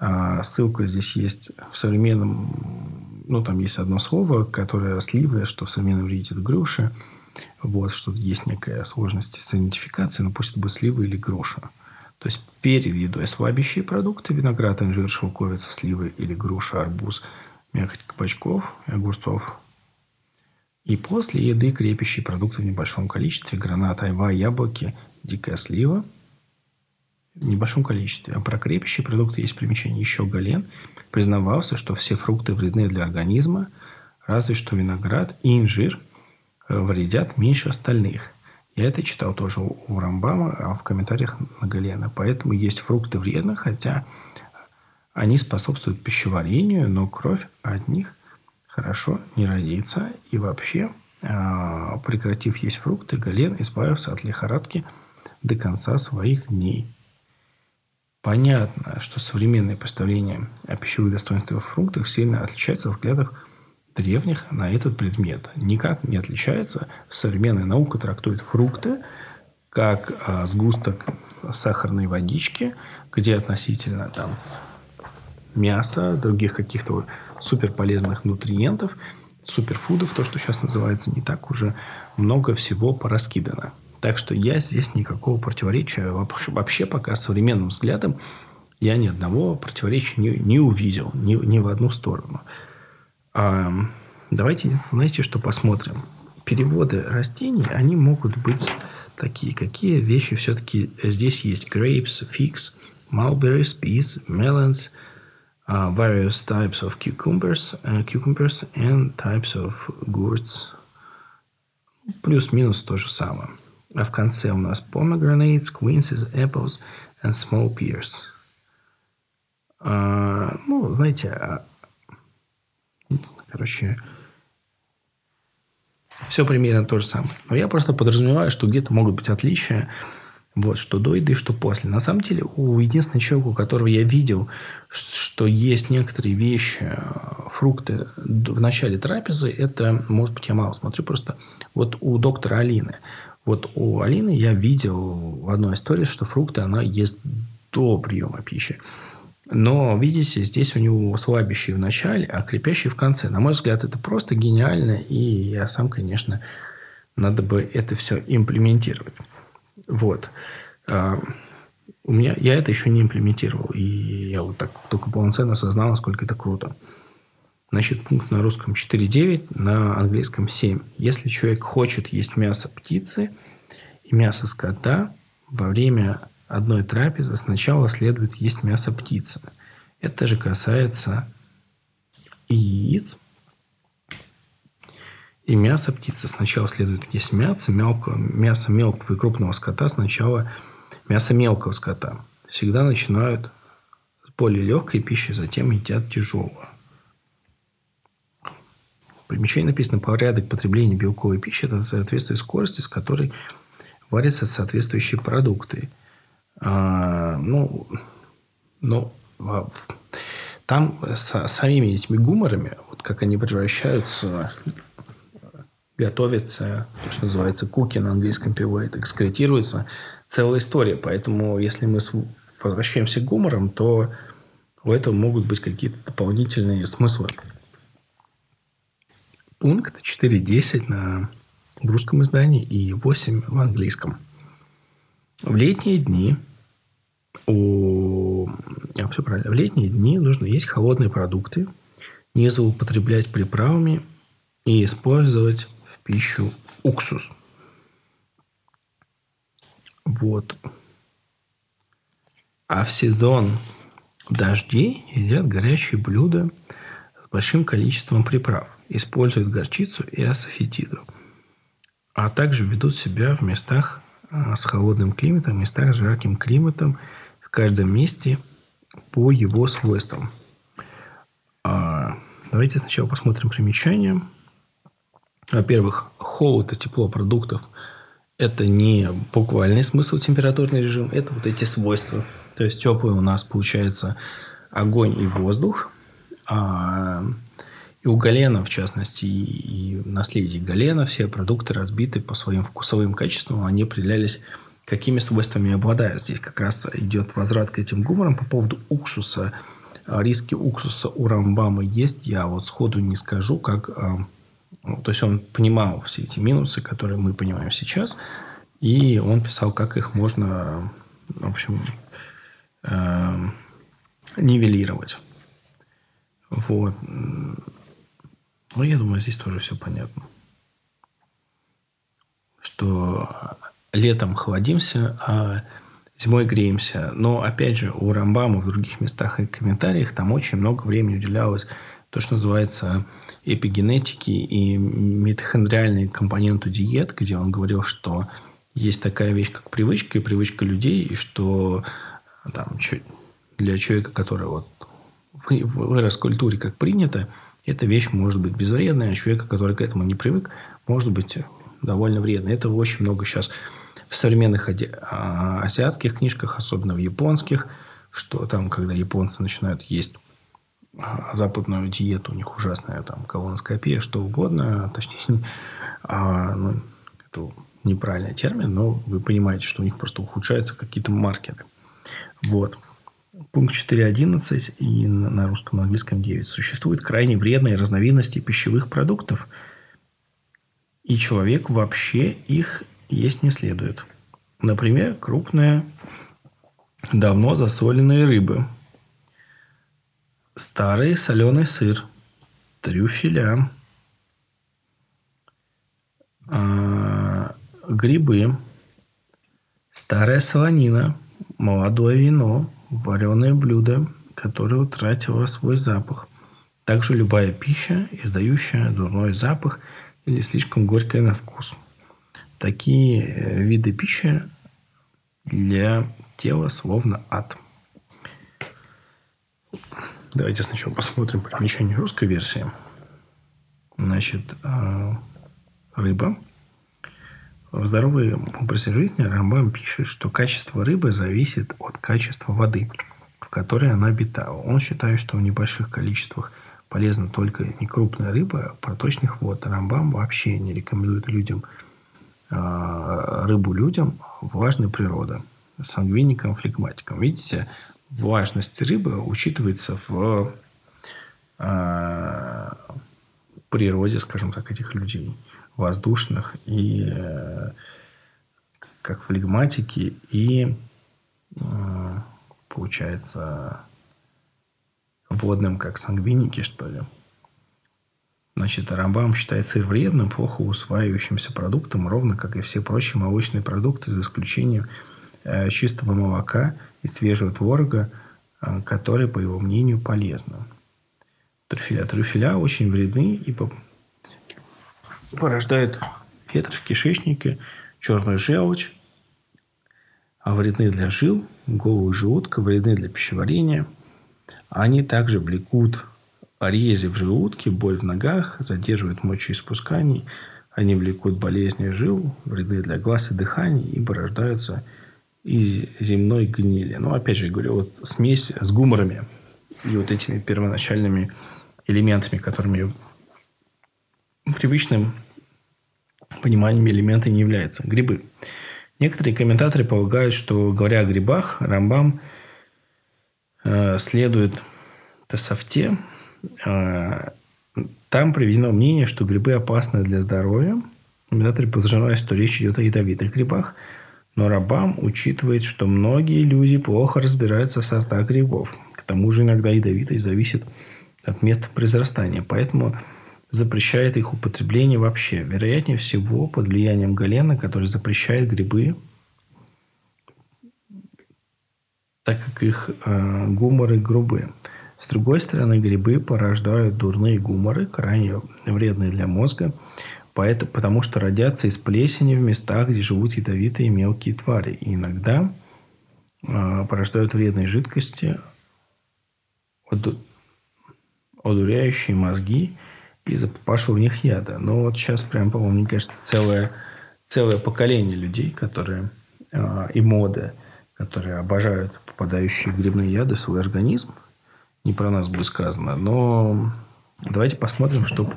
а, ссылка здесь есть в современном, ну, там есть одно слово, которое сливое, что в современном виде это груша. Вот, что есть некая сложность с идентификацией, но пусть это будет слива или груша. То есть перед едой слабящие продукты, виноград, инжир, шелковица, сливы или груша, арбуз, мякоть кабачков и огурцов. И после еды крепящие продукты в небольшом количестве, гранат, айва, яблоки, дикая слива – в небольшом количестве. А про крепящие продукты есть примечание. Еще Гален признавался, что все фрукты вредны для организма, разве что виноград и инжир вредят меньше остальных. Я это читал тоже у Рамбама, а в комментариях на Галена. Поэтому есть фрукты вредны, хотя они способствуют пищеварению, но кровь от них хорошо не родится. И вообще, а, прекратив есть фрукты, Гален избавился от лихорадки до конца своих дней. Понятно, что современные представления о пищевых достоинствах фруктов сильно отличаются от взглядов древних на этот предмет. Никак не отличается. Современная наука трактует фрукты как а, сгусток сахарной водички, где относительно там, мяса, других каких-то суперполезных нутриентов, суперфудов, то, что сейчас называется, не так уже много всего пораскидано. Так что я здесь никакого противоречия вообще пока современным взглядом я ни одного противоречия не, не увидел ни, ни в одну сторону. А, давайте, знаете, что посмотрим. Переводы растений, они могут быть такие. Какие вещи все-таки здесь есть? Grapes, figs, mulberries, peas, melons, uh, various types of cucumbers, uh, cucumbers and types of gourds. Плюс-минус то же самое. А в конце у нас pomegranates, quinces, apples and small pears. А, ну, знаете, а, короче, Все примерно то же самое. Но я просто подразумеваю, что где-то могут быть отличия. Вот, что до еды, что после. На самом деле, у единственного человека, у которого я видел, что есть некоторые вещи, э, фрукты в начале трапезы, это, может быть, я мало смотрю, просто вот у доктора Алины. Вот у Алины я видел в одной истории, что фрукты она ест до приема пищи. Но, видите, здесь у него слабящий в начале, а крепящий в конце. На мой взгляд, это просто гениально. И я сам, конечно, надо бы это все имплементировать. Вот. А, у меня, я это еще не имплементировал. И я вот так только полноценно осознал, насколько это круто. Значит, пункт на русском 4.9, на английском 7. Если человек хочет есть мясо птицы и мясо скота, во время одной трапезы сначала следует есть мясо птицы. Это же касается и яиц, и мясо птицы. Сначала следует есть мясо, мелкого, мясо мелкого и крупного скота. Сначала мясо мелкого скота. Всегда начинают с более легкой пищи, затем едят тяжелую. В примечании написано порядок потребления белковой пищи. Это соответствует скорости, с которой варятся соответствующие продукты. А, ну, ну, там с самими этими гуморами, вот как они превращаются, готовятся, то, что называется куки на английском переводе, экскретируется целая история. Поэтому, если мы возвращаемся к гуморам, то у этого могут быть какие-то дополнительные смыслы. Пункт 4.10 на в русском издании и 8 в английском. В летние дни у... А, все правильно. В летние дни нужно есть холодные продукты, не злоупотреблять приправами и использовать в пищу уксус. Вот. А в сезон дождей едят горячие блюда с большим количеством приправ. Используют горчицу и асафетиду. А также ведут себя в местах а, с холодным климатом, местах с жарким климатом – в каждом месте по его свойствам. А, давайте сначала посмотрим примечания. Во-первых, холод и тепло продуктов – это не буквальный смысл температурный режим, это вот эти свойства. То есть теплый у нас получается огонь и воздух. А, и у Галена, в частности, и, и наследие Галена, все продукты разбиты по своим вкусовым качествам, они определялись какими свойствами обладают. Здесь как раз идет возврат к этим гуморам по поводу уксуса. А, риски уксуса у Рамбама есть. Я вот сходу не скажу, как... А, ну, то есть, он понимал все эти минусы, которые мы понимаем сейчас. И он писал, как их можно, в общем, э, нивелировать. Вот. Ну, я думаю, здесь тоже все понятно. Что летом холодимся, а зимой греемся. Но, опять же, у Рамбама в других местах и комментариях там очень много времени уделялось то, что называется эпигенетики и митохондриальный компоненту диет, где он говорил, что есть такая вещь, как привычка, и привычка людей, и что там, для человека, который вот вырос в культуре, как принято, эта вещь может быть безвредная, а человека, который к этому не привык, может быть довольно вредной. Это очень много сейчас в современных а, азиатских книжках, особенно в японских, что там, когда японцы начинают есть а, западную диету, у них ужасная там колоноскопия, что угодно, точнее, а, ну, это неправильный термин, но вы понимаете, что у них просто ухудшаются какие-то маркеры. Вот. Пункт 4.11 и на русском и английском 9. Существуют крайне вредные разновидности пищевых продуктов, и человек вообще их есть не следует. Например, крупные, давно засоленные рыбы, старый соленый сыр, трюфеля, а, грибы, старая солонина, молодое вино, вареное блюдо, которое утратило свой запах. Также любая пища, издающая дурной запах или слишком горькая на вкус – Такие э, виды пищи для тела словно ад. Давайте сначала посмотрим примечание русской версии. Значит, э, рыба. В здоровом образе жизни Рамбам пишет, что качество рыбы зависит от качества воды, в которой она обитала. Он считает, что в небольших количествах полезна только некрупная рыба, проточных вод. Рамбам вообще не рекомендует людям рыбу людям важная природа. Сангвиникам, флегматикам. Видите, важность рыбы учитывается в э, природе, скажем так, этих людей. Воздушных и э, как флегматики и э, получается водным, как сангвиники, что ли. Значит, Рамбам считает сыр вредным, плохо усваивающимся продуктом, ровно как и все прочие молочные продукты, за исключением э, чистого молока и свежего творога, э, которые, по его мнению, полезны. Трюфеля. Трюфеля очень вредны и порождают ветры в кишечнике, черную желчь, а вредны для жил, голову желудка, вредны для пищеварения. Они также влекут Рези в желудке, боль в ногах, задерживают мочеиспускание, они влекут болезни жил, вреды для глаз и дыхания и порождаются из земной гнили. Но, опять же, говорю, вот смесь с гуморами и вот этими первоначальными элементами, которыми привычным пониманием элементы не являются. Грибы. Некоторые комментаторы полагают, что, говоря о грибах, Рамбам э, следует Тософте, а, там приведено мнение, что грибы опасны для здоровья. Комментаторы подразумевают, что речь идет о ядовитых грибах. Но Рабам учитывает, что многие люди плохо разбираются в сортах грибов. К тому же иногда ядовитость зависит от места произрастания. Поэтому запрещает их употребление вообще. Вероятнее всего, под влиянием Галена, который запрещает грибы, так как их э, гуморы грубые. С другой стороны, грибы порождают дурные гуморы, крайне вредные для мозга, поэтому, потому что родятся из плесени в местах, где живут ядовитые мелкие твари. И иногда э, порождают вредные жидкости, одуряющие мозги из-за попавшего в них яда. Но вот сейчас прям, по-моему, мне кажется, целое, целое поколение людей, которые э, и моды, которые обожают попадающие грибные яды в свой организм – не про нас будет сказано. Но давайте посмотрим, что,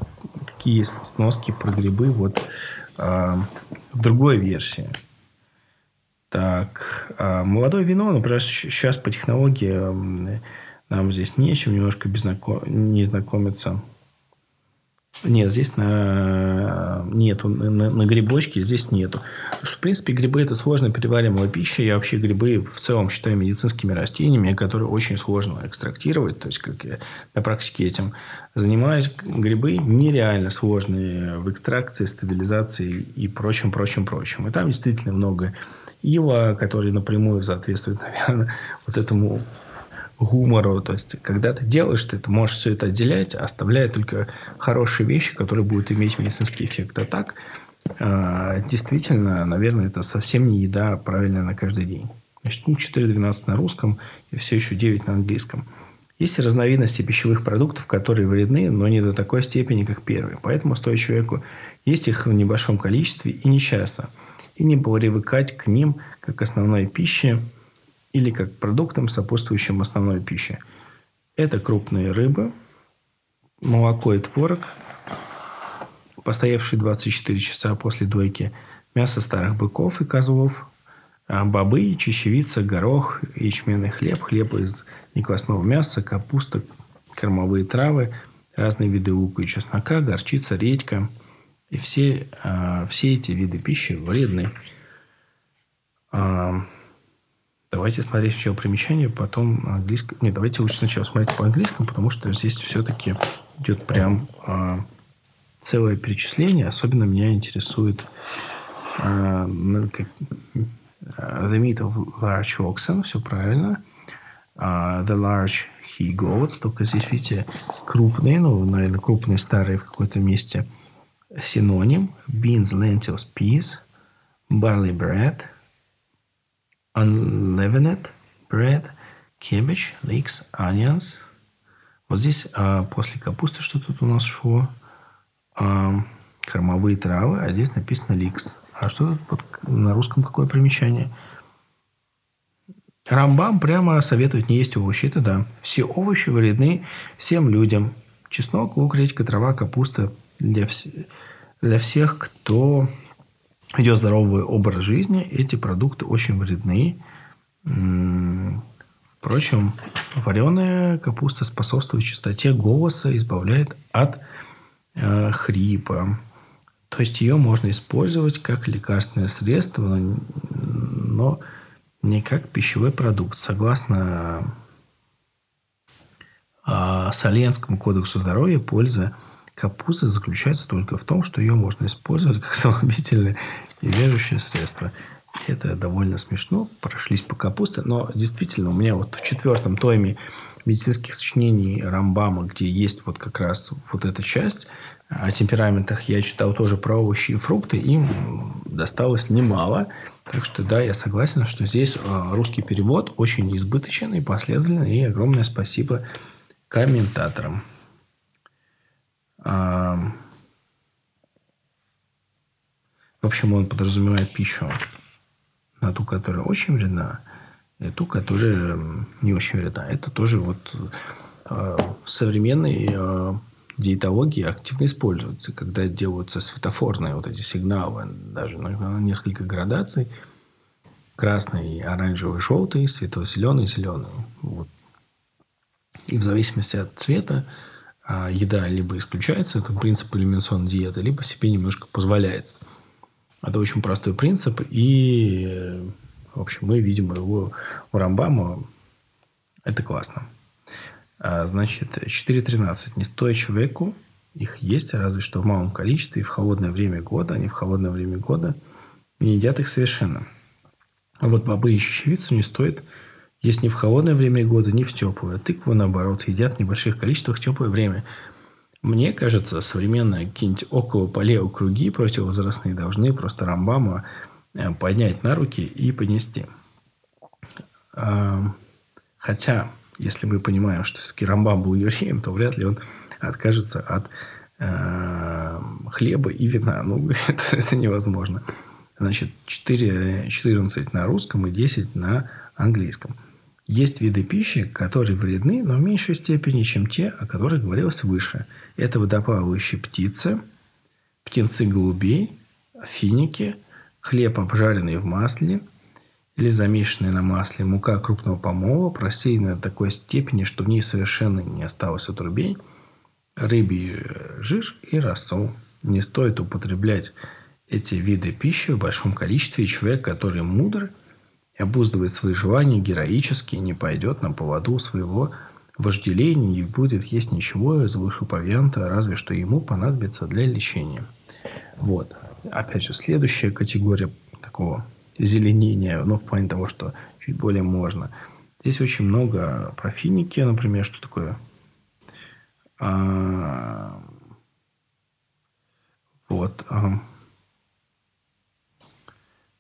какие сноски про грибы вот а, в другой версии. Так, а, молодое вино, например, сейчас по технологии нам здесь нечем немножко без не знакомиться нет, здесь на... нету. На, на грибочке здесь нету. В принципе, грибы – это сложно перевариваемая пища. Я вообще грибы в целом считаю медицинскими растениями, которые очень сложно экстрактировать. То есть, как я на практике этим занимаюсь. Грибы нереально сложные в экстракции, стабилизации и прочем, прочем, прочем. И там действительно много ила, который напрямую соответствует, наверное, вот этому гумору. То есть, когда ты делаешь, ты можешь все это отделять, оставляя только хорошие вещи, которые будут иметь медицинский эффект. А так, а, действительно, наверное, это совсем не еда правильная на каждый день. Значит, ну, 4.12 на русском и все еще 9 на английском. Есть разновидности пищевых продуктов, которые вредны, но не до такой степени, как первые. Поэтому стоит человеку есть их в небольшом количестве и нечасто. И не привыкать к ним как основной пище – или как продуктам, сопутствующим основной пище. Это крупные рыбы, молоко и творог, постоявшие 24 часа после дойки, мясо старых быков и козлов, а бобы, чечевица, горох, ячменный хлеб, хлеб из неквасного мяса, капуста, кормовые травы, разные виды лука и чеснока, горчица, редька. И все, а, все эти виды пищи вредны. А, Давайте смотреть сначала примечание, потом английское. Не, давайте лучше сначала смотреть по английскому, потому что здесь все-таки идет прям а, целое перечисление. Особенно меня интересует а, как, а, the meat of large oxen, все правильно. Uh, the large he goats, только здесь, видите, крупные, ну, наверное, крупные старые в каком-то месте синоним. Beans, lentils, peas, barley bread – unleavened bread, cabbage, leeks, onions. Вот здесь а, после капусты что тут у нас шло? А, кормовые травы, а здесь написано ликс. А что тут на русском какое примечание? Рамбам прямо советует не есть овощи. Это да. Все овощи вредны всем людям. Чеснок, лук, редька, трава, капуста. Для, вс... для всех, кто идет здоровый образ жизни, эти продукты очень вредны. Впрочем, вареная капуста способствует чистоте голоса, избавляет от э, хрипа. То есть ее можно использовать как лекарственное средство, но не как пищевой продукт. Согласно э, Соленскому кодексу здоровья, польза капусты заключается только в том, что ее можно использовать как самоубительное и верующее средство. Это довольно смешно. Прошлись по капусте. Но действительно, у меня вот в четвертом томе медицинских сочинений Рамбама, где есть вот как раз вот эта часть о темпераментах, я читал тоже про овощи и фрукты. Им досталось немало. Так что да, я согласен, что здесь а, русский перевод очень избыточен и последовательный. И огромное спасибо комментаторам. В общем, он подразумевает пищу на ту, которая очень вредна, и ту, которая не очень вредна. Это тоже вот э, в современной э, диетологии активно используется, когда делаются светофорные вот эти сигналы, даже на несколько градаций, красный, оранжевый, желтый, светло-зеленый, зеленый. Вот. И в зависимости от цвета а еда либо исключается, это принцип элиминационной диеты, либо себе немножко позволяется – это очень простой принцип, и, в общем, мы видим его у Рамбама. Это классно. А, значит, 4.13. Не стоит человеку, их есть, разве что в малом количестве, и в холодное время года. Они в холодное время года не едят их совершенно. А вот бобы и чечевицу не стоит есть ни в холодное время года, ни в теплое. Тыкву, наоборот, едят в небольших количествах в теплое время – мне кажется, современные какие-нибудь около полео круги противовозрастные должны просто Рамбама э, поднять на руки и понести. А, хотя, если мы понимаем, что все-таки Рамбам был евреем, то вряд ли он откажется от э, хлеба и вина. Ну, это, это невозможно. Значит, 4, 14 на русском и 10 на английском. Есть виды пищи, которые вредны, но в меньшей степени, чем те, о которых говорилось выше. Это водоплавающие птицы, птенцы голубей, финики, хлеб, обжаренный в масле или замешанный на масле, мука крупного помола, просеянная до такой степени, что в ней совершенно не осталось отрубей, рыбий жир и рассол. Не стоит употреблять эти виды пищи в большом количестве, и человек, который мудр – и обуздывает свои желания героически, не пойдет на поводу своего вожделения, не будет есть ничего из вышеупомянутого, разве что ему понадобится для лечения. Вот. Опять же, следующая категория такого зеленения, ну, в плане того, что чуть более можно. Здесь очень много про финики, например, что такое. А... Вот. А...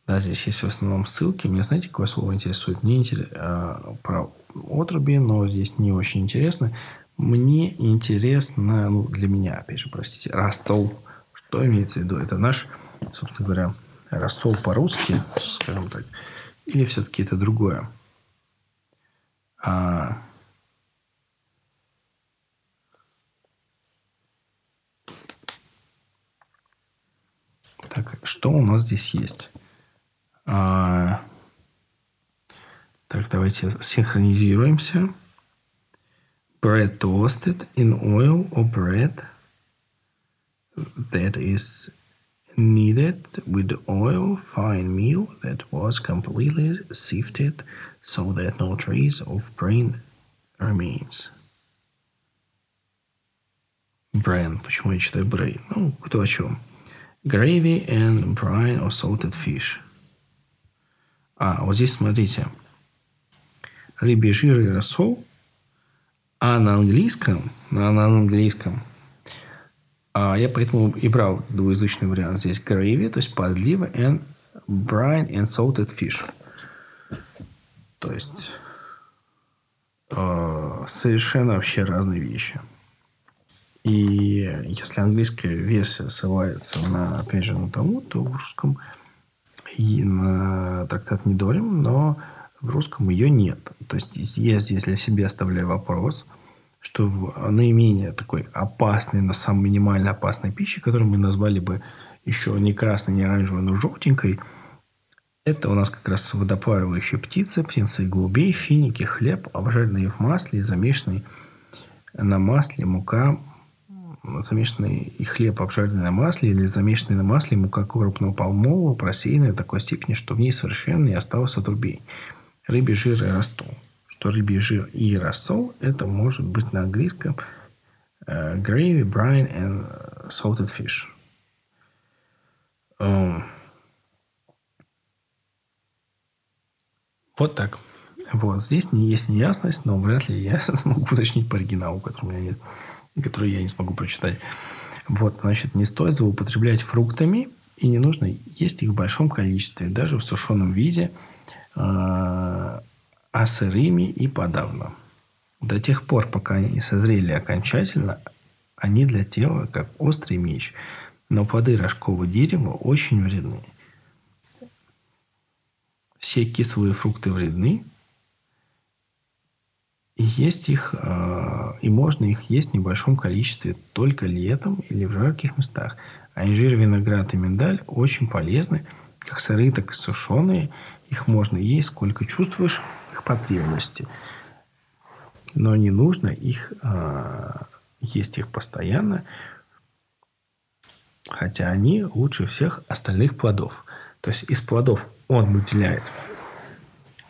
Да, здесь есть в основном ссылки. Мне, знаете, какое слово интересует? Мне интересно э, про отруби, но здесь не очень интересно. Мне интересно, ну, для меня, опять же, простите, рассол. Что имеется в виду? Это наш, собственно говоря, рассол по-русски, скажем так. Или все-таки это другое? А... Так, что у нас здесь есть? А, так, давайте синхронизируемся. Bread toasted in oil or bread that is kneaded with oil, fine meal that was completely sifted so that no trace of grain remains. Brain. Почему я читаю brain? Ну, кто о чем. Gravy and brine or salted fish – А, вот здесь смотрите. Рыбий жир и рассол. А на английском, а на английском, а я поэтому и брал двуязычный вариант. Здесь gravy, то есть подлива, and brine and salted fish. То есть э, совершенно вообще разные вещи. И если английская версия ссылается на, опять же, на тому, то в русском и на трактат Недорим, но в русском ее нет. То есть здесь для себя оставляю вопрос, что в наименее такой опасной, на самой минимально опасной пищи, которую мы назвали бы еще не красной, не оранжевой, но желтенькой, это у нас как раз водоплавающие птицы, птицы голубей, финики, хлеб, обжаренные в масле замешанные на масле, мука, замешанный и хлеб, обжаренный на масле, или замешанный на масле мука крупного палмового, просеянная до такой степени, что в ней совершенно не осталось отрубей. Рыбий жир и рассол. Что рыбий жир и рассол, это может быть на английском uh, gravy, brine and salted fish. Um, вот так. Вот. Здесь не есть неясность, но вряд ли я смогу уточнить по оригиналу, который у меня нет которые я не смогу прочитать. Вот, значит, не стоит злоупотреблять фруктами, и не нужно есть их в большом количестве, даже в сушеном виде, а сырыми и подавно. До тех пор, пока они не созрели окончательно, они для тела как острый меч. Но плоды рожкового дерева очень вредны. Все кислые фрукты вредны, и есть их, а, и можно их есть в небольшом количестве только летом или в жарких местах. А инжир, виноград и миндаль очень полезны, как сырые, так и сушеные. Их можно есть, сколько чувствуешь их потребности. Но не нужно их а, есть их постоянно, хотя они лучше всех остальных плодов. То есть из плодов он выделяет,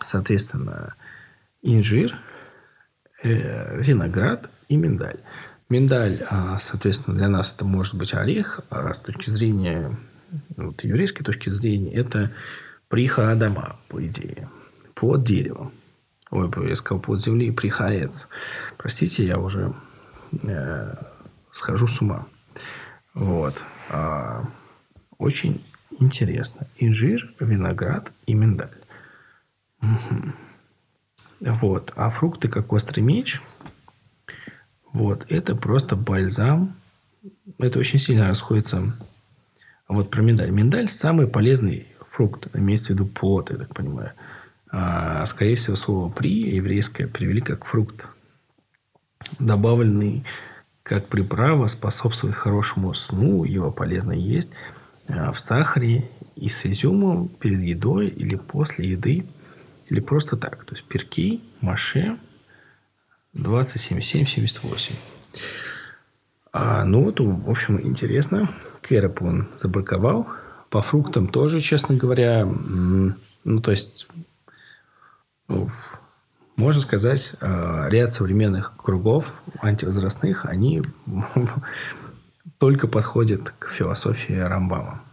соответственно, инжир – Э, виноград и миндаль. Миндаль, а, соответственно, для нас это может быть орех, а с точки зрения вот, еврейской точки зрения, это приха Адама, по идее. Плод дерева. Ой, я сказал плод земли, прихаец. Простите, я уже э, схожу с ума. Вот. А, очень интересно. Инжир, виноград и миндаль. Угу. Вот. А фрукты, как острый меч, вот, это просто бальзам. Это очень сильно расходится. Вот про миндаль. Миндаль самый полезный фрукт. Имеется в виду плод, я так понимаю. А, скорее всего, слово «при» еврейское привели как фрукт. Добавленный как приправа способствует хорошему сну. Его полезно есть а, в сахаре и с изюмом перед едой или после еды – или просто так. То есть перки, маше 27778. А, ну, вот, в общем, интересно. Кэроп он забраковал. По фруктам тоже, честно говоря, ну, то есть, ну, можно сказать, а, ряд современных кругов антивозрастных, они только подходят к философии Рамбама.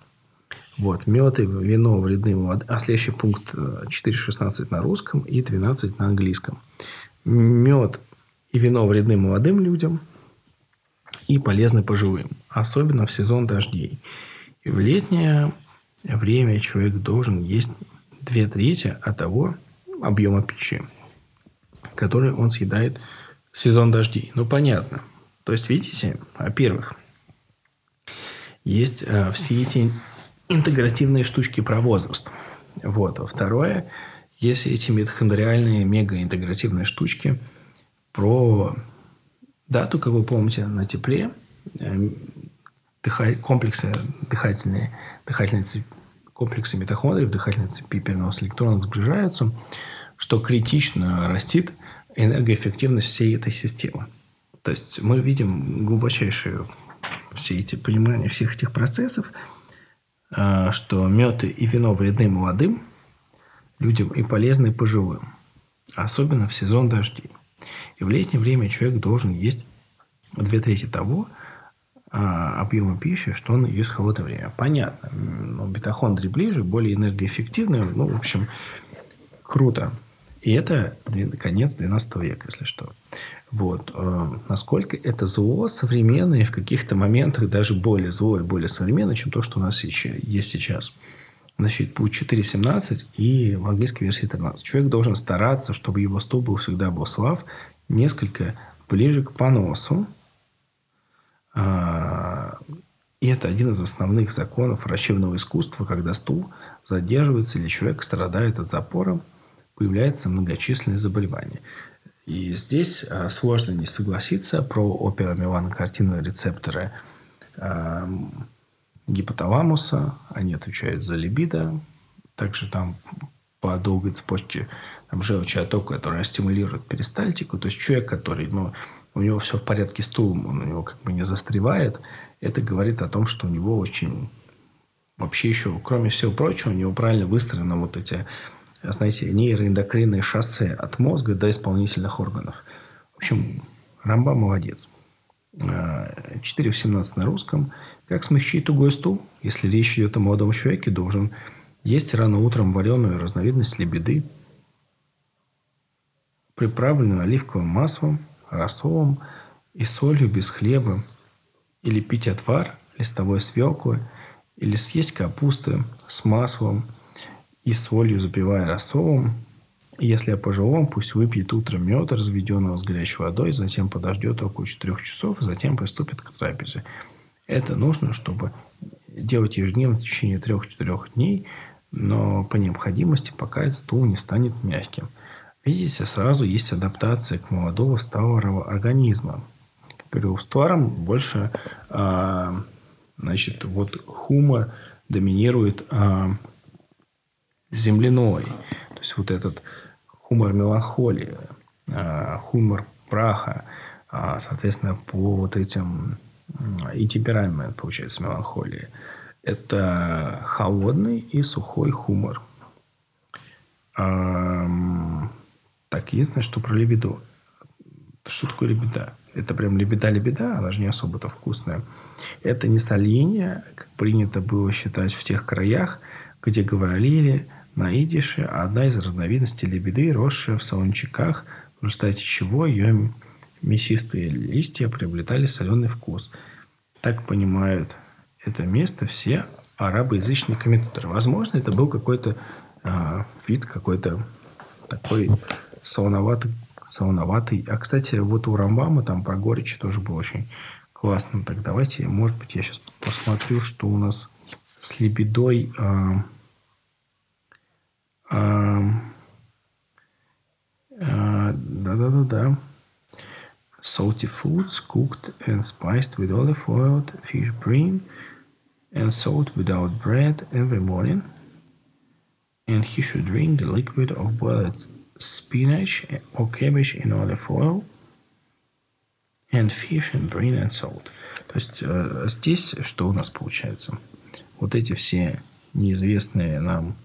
Вот. Мед и вино вредны. А следующий пункт 4.16 э, на русском и 12 на английском. Мед и вино вредны молодым людям и полезны пожилым. Особенно в сезон дождей. И в летнее время человек должен есть две трети от того объема пищи, который он съедает в сезон дождей. Ну, понятно. То есть, видите, во-первых, есть э, все эти интегративные штучки про возраст. Вот. А второе, есть эти митохондриальные мегаинтегративные штучки про дату, как вы помните, на тепле, э, комплексы дыхательные, дыхательные цепи, комплексы митохондрий в дыхательной цепи переноса электронов сближаются, что критично растит энергоэффективность всей этой системы. То есть мы видим глубочайшее все эти понимания всех этих процессов – а, что мед и вино вредны молодым людям и полезны пожилым, особенно в сезон дождей. И в летнее время человек должен есть две трети того объема пищи, что он ест холодное время. Понятно. Но бетахондрии ближе, более энергоэффективные. Ну, в общем, круто. И это конец 12 века, если что. Вот. Э, насколько это зло современное, в каких-то моментах даже более зло и более современное, чем то, что у нас есть сейчас. Значит, путь 4.17 и в английской версии 13. Человек должен стараться, чтобы его стул был всегда был слав, несколько ближе к поносу, А, и это один из основных законов врачебного искусства, когда стул задерживается или человек страдает от запора, появляются многочисленные заболевания. И здесь а, сложно не согласиться про оперомеланокартинные рецепторы а, гипоталамуса. Они отвечают за либидо. Также там по долгой цепочке там, желчный отток, который стимулирует перистальтику. То есть человек, который, ну, у него все в порядке с тулом, он у него как бы не застревает. Это говорит о том, что у него очень... Вообще еще, кроме всего прочего, у него правильно выстроены вот эти, знаете, нейроэндокринные шоссе от мозга до исполнительных органов. В общем, Рамба молодец. 4 в 17 на русском. Как смягчить тугой стул? Если речь идет о молодом человеке, должен есть рано утром вареную разновидность лебеды, приправленную оливковым маслом, рассолом и солью без хлеба, или пить отвар листовой свеклы, или съесть капусты с маслом и солью, запивая рассолом. Если о пожилом, пусть выпьет утром мед, разведенного с горячей водой, затем подождет около четырех часов, затем приступит к трапезе. Это нужно, чтобы делать ежедневно в течение трех-четырех дней, но по необходимости, пока стул не станет мягким – Видите, сразу есть адаптация к молодого старого организма. Старом больше, а, значит, вот хумор доминирует а, земляной. То есть вот этот хумор меланхолии, а, хумор праха, а, соответственно, по вот этим и темперамент, получается, меланхолии. Это холодный и сухой хумор. Так, единственное, что про лебеду. Что такое лебеда? Это прям лебеда-лебеда, она же не особо-то вкусная. Это не соление, как принято было считать в тех краях, где говорили на идише, а одна из разновидностей лебеды, росшая в солончаках, в результате чего ее мясистые листья приобретали соленый вкус. Так понимают это место все арабоязычные комментаторы. Возможно, это был какой-то э, вид, какой-то такой солоноватый, солоноватый. А, кстати, вот у Рамбама там про горечь тоже было очень классно. Так давайте, может быть, я сейчас посмотрю, что у нас с лебедой. А, а, а, да-да-да-да. Salty foods cooked and spiced with olive oil, fish brine, and salt without bread every morning. And he should drink the liquid of boiled spinach or cabbage in olive oil and fish in brine and salt. То есть э, здесь что у нас получается? Вот эти все неизвестные нам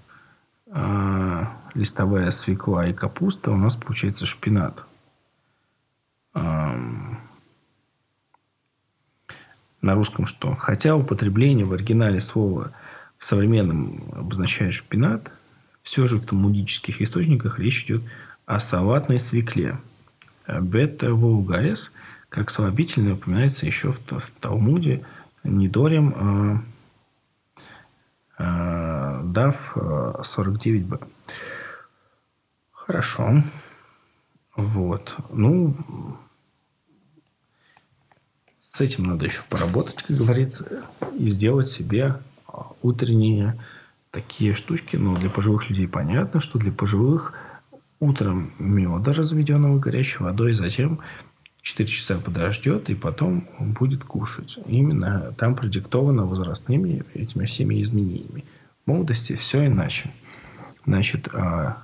э, листовая свекла и капуста, у нас получается шпинат. На русском что? Хотя употребление в оригинале слова в современном обозначает шпинат – все же в талмудических источниках речь идет о салатной свекле. Бета вулгарис, как слабительное, упоминается еще в, в Талмуде Нидорем э, э, Дав 49б. Э, Хорошо. Вот. Ну, с этим надо еще поработать, как говорится, и сделать себе утренние такие штучки, но для пожилых людей понятно, что для пожилых утром меда, разведенного горячей водой, затем 4 часа подождет и потом будет кушать. Именно там продиктовано возрастными этими всеми изменениями. В молодости все иначе. Значит, 4, а,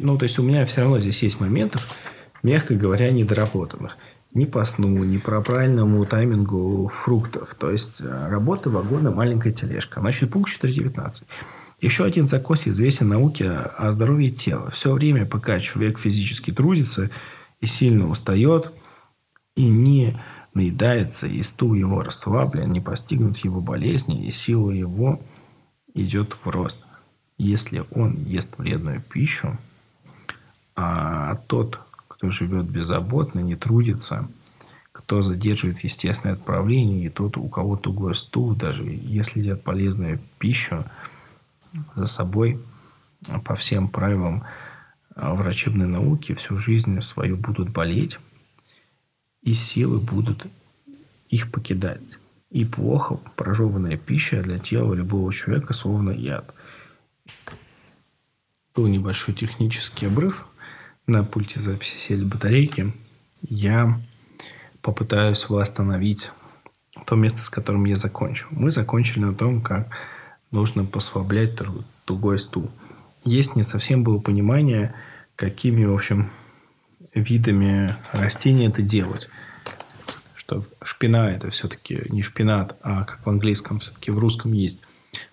ну, то есть у меня все равно здесь есть моментов, мягко говоря, недоработанных ни по сну, ни по правильному таймингу фруктов. То есть, э, работа вагона маленькая тележка. Значит, пункт 4.19. Еще один закос известен науке о здоровье тела. Все время, пока человек физически трудится и сильно устает, и не наедается, и стул его расслаблен, не постигнут его болезни, и сила его идет в рост. Если он ест вредную пищу, а тот кто живет беззаботно, не трудится, кто задерживает естественное отправление, и тот, у кого тугой стул, даже если едят полезную пищу, за собой по всем правилам а, врачебной науки всю жизнь свою будут болеть, и силы будут их покидать. И плохо прожеванная пища для тела любого человека словно яд. Был небольшой технический обрыв. На пульте записи сели батарейки. Я попытаюсь восстановить то место, с которым я закончил. Мы закончили на том, как нужно послаблять тугой стул. Есть не совсем было понимание, какими, в общем, видами растений это делать. Что шпина это все-таки не шпинат, а как в английском, все-таки в русском есть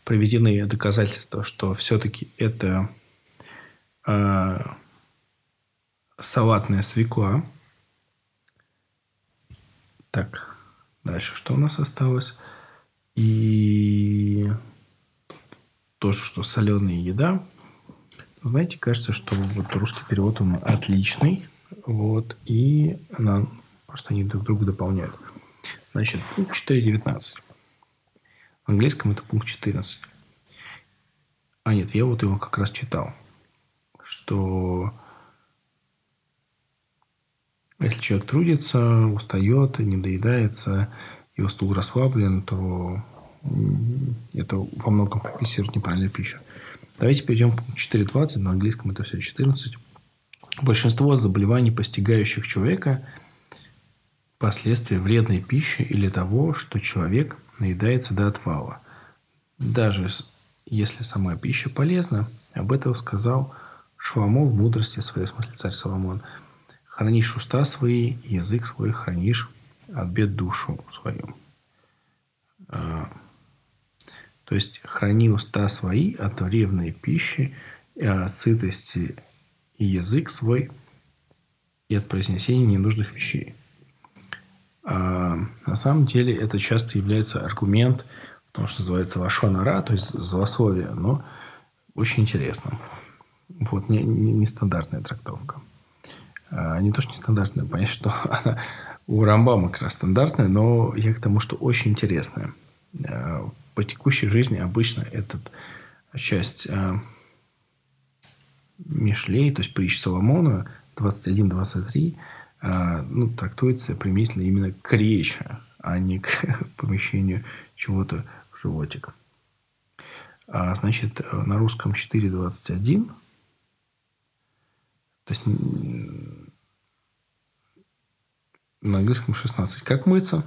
проведены доказательства, что все-таки это э, салатная свекла. Так, дальше что у нас осталось? И тоже, что соленая еда. Знаете, кажется, что вот русский перевод он отличный. Вот, и она, просто они друг друга дополняют. Значит, пункт 4.19. В английском это пункт 14. А нет, я вот его как раз читал. Что если человек трудится, устает, не доедается, его стул расслаблен, то это во многом компенсирует неправильную пищу. Давайте перейдем к пункту 4.20. На английском это все 14. Большинство заболеваний, постигающих человека, последствия вредной пищи или того, что человек наедается до отвала. Даже если сама пища полезна, об этом сказал Шламо в мудрости своей, в смысле царь Соломон. Хранишь уста свои, язык свой хранишь, от бед душу свою. А, то есть, храни уста свои от вредной пищи, и от сытости и язык свой, и от произнесения ненужных вещей. А на самом деле это часто является аргумент, потому что называется лашонара, то есть злословие, но очень интересно. Вот, не, не, нестандартная трактовка. А, не то, что нестандартная, понятно, что она у Рамбама как раз стандартная, но я к тому, что очень интересная. А, по текущей жизни обычно эта часть а, Мишлей, то есть притч Соломона 21-23, а, ну, трактуется применительно именно к речи, а не к помещению чего-то в животик. Значит, на русском 4.21, то есть на английском 16. Как мыться?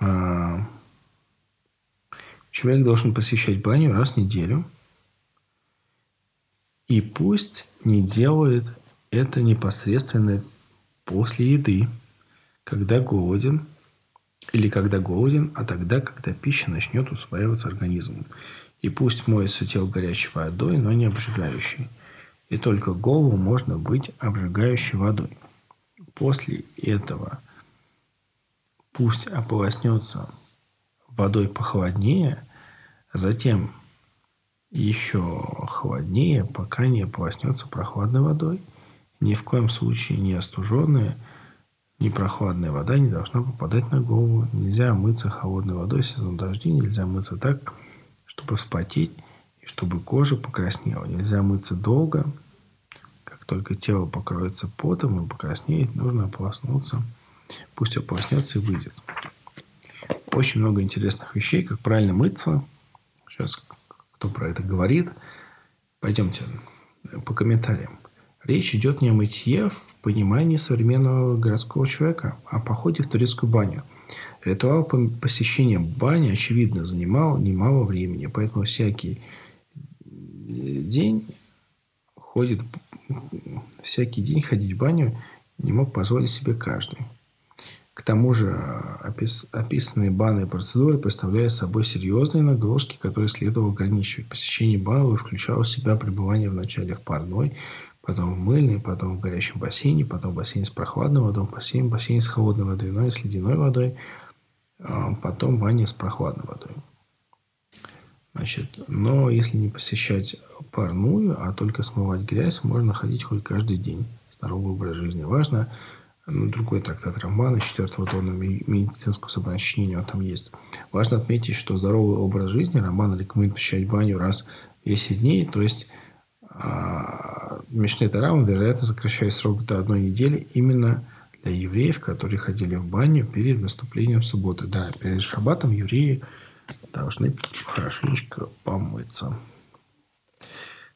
А, человек должен посещать баню раз в неделю – и пусть не делает это непосредственно после еды, когда голоден, или когда голоден, а тогда, когда пища начнет усваиваться организмом. И пусть моется тело горячей водой, но не обжигающей. И только голову можно быть обжигающей водой. После этого пусть ополоснется водой похолоднее, а затем еще холоднее, пока не ополоснется прохладной водой. Ни в коем случае не остуженная, ни прохладная вода не должна попадать на голову. Нельзя мыться холодной водой в сезон дождей. Нельзя мыться так, чтобы вспотеть чтобы кожа покраснела. Нельзя мыться долго. Как только тело покроется потом и покраснеет, нужно ополоснуться. Пусть ополоснется и выйдет. Очень много интересных вещей, как правильно мыться. Сейчас кто про это говорит. Пойдемте по комментариям. Речь идет не о мытье в понимании современного городского человека, а о походе в турецкую баню. Ритуал посещения бани, очевидно, занимал немало времени, поэтому всякий день ходит, всякий день ходить в баню не мог позволить себе каждый. К тому же опис, описанные банные процедуры представляют собой серьезные нагрузки, которые следовало ограничивать. Посещение банного включало в себя пребывание вначале в парной, потом в мыльной, потом в горячем бассейне, потом в бассейне с прохладной водой, бассейн, бассейн с холодной водой, но и с ледяной водой, а потом баня с прохладной водой. Значит, но если не посещать парную, а только смывать грязь, можно ходить хоть каждый день. Здоровый образ жизни важно – ну, другой трактат Рамбана, четвертого тона медицинского собрания он там есть. Важно отметить, что здоровый образ жизни Рамбан рекомендует посещать баню раз в 10 дней, то есть а, Мишне Тарам, вероятно, сокращает срок до одной недели именно для евреев, которые ходили в баню перед наступлением субботы. Да, перед шаббатом евреи должны хорошенечко помыться.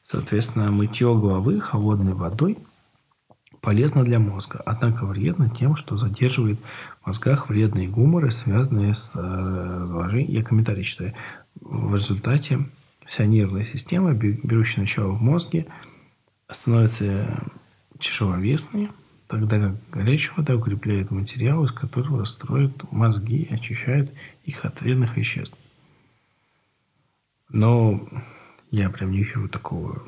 Соответственно, мытье головы холодной водой полезно для мозга, однако вредно тем, что задерживает в мозгах вредные гуморы, связанные с э, разложением. Я комментарий читаю. В результате вся нервная система, берущая начало в мозге, становится тяжеловесной, тогда как горячая вода укрепляет материал, из которого строят мозги и очищает их от вредных веществ. Но я прям не вижу такого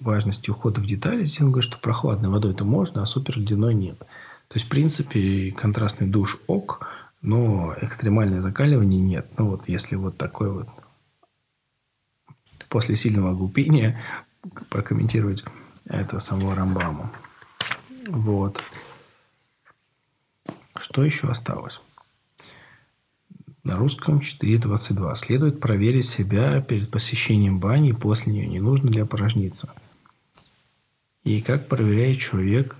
важности ухода в детали. Он говорит, что прохладной водой это можно, а суперледяной нет. То есть, в принципе, контрастный душ ок, но экстремальное закаливание нет. Ну, вот если вот такой вот после сильного глупения прокомментировать этого самого Рамбама. Вот. Что еще осталось? На русском 4.22. Следует проверить себя перед посещением бани и после нее. Не нужно ли опорожниться? И как проверяет человек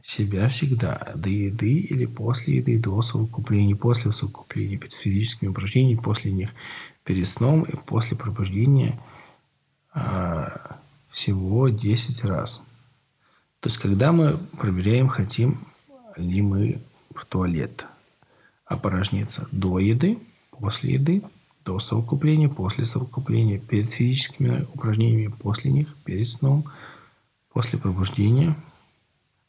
себя всегда? До еды или после еды, до совокупления, после совокупления, перед физическими упражнениями, после них, перед сном и после пробуждения а, всего 10 раз. То есть, когда мы проверяем, хотим ли мы в туалет – опорожниться до еды, после еды, до совокупления, после совокупления, перед физическими упражнениями, после них, перед сном, после пробуждения,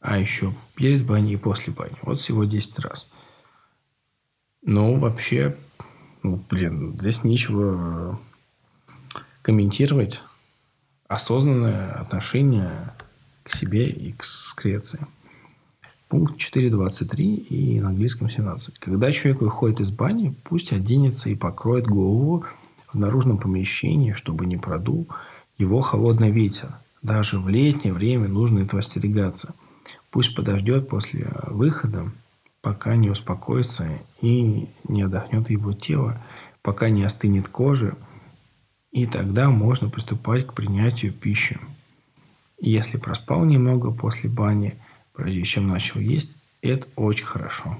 а еще перед баней и после бани. Вот всего 10 раз. Ну, вообще, ну, блин, здесь нечего комментировать осознанное отношение к себе и к скреции. Пункт 4.23 и на английском 17. Когда человек выходит из бани, пусть оденется и покроет голову в наружном помещении, чтобы не продул его холодный ветер. Даже в летнее время нужно этого остерегаться. Пусть подождет после выхода, пока не успокоится и не отдохнет его тело, пока не остынет кожа, и тогда можно приступать к принятию пищи. Если проспал немного после бани – прежде чем начал есть, это очень хорошо.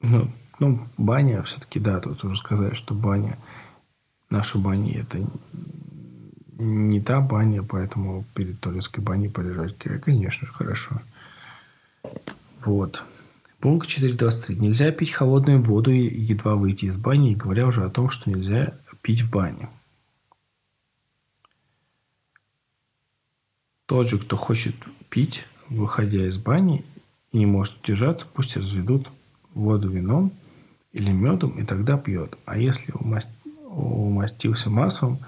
Ну, ну, баня все-таки, да, тут уже сказали, что баня, наша баня это не та баня, поэтому перед туалетской баней полежать, конечно же, хорошо. Вот. Пункт 4.23. Нельзя пить холодную воду едва выйти из бани, и говоря уже о том, что нельзя пить в бане. Тот же, кто хочет пить, выходя из бани и не может удержаться, пусть разведут воду вином или медом, и тогда пьет. А если умастился маслом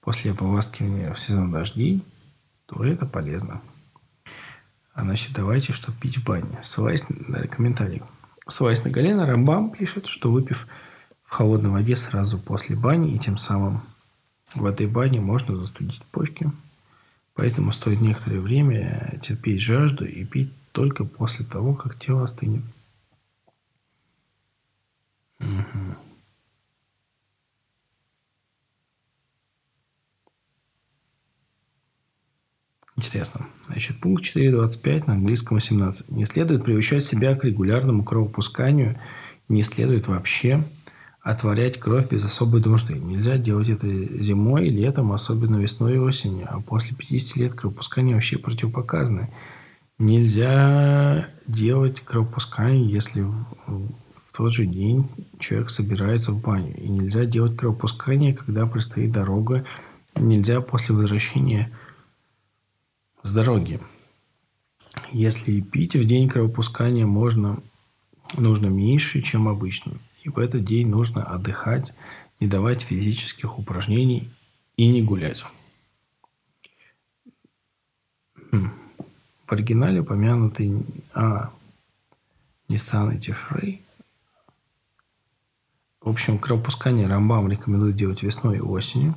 после ополаскивания в сезон дождей, то это полезно. А значит, давайте что пить в бане. Ссылаясь на комментарий. Ссылаясь на Галена, Рамбам пишет, что выпив в холодной воде сразу после бани, и тем самым в этой бане можно застудить почки – Поэтому стоит некоторое время терпеть жажду и пить только после того, как тело остынет. Угу. Интересно. Значит, пункт 4.25 на английском 18. Не следует приучать себя к регулярному кровопусканию, не следует вообще отворять кровь без особой нужды. Нельзя делать это зимой, летом, особенно весной и осенью. А после 50 лет кровопускание вообще противопоказано. Нельзя делать кровопускание, если в, тот же день человек собирается в баню. И нельзя делать кровопускание, когда предстоит дорога. Нельзя после возвращения с дороги. Если пить в день кровопускания можно, нужно меньше, чем обычно. И в этот день нужно отдыхать, не давать физических упражнений и не гулять. Хм. В оригинале упомянутый а, Nissan и Тишрей. В общем, кровопускание Рамбам рекомендует делать весной и осенью.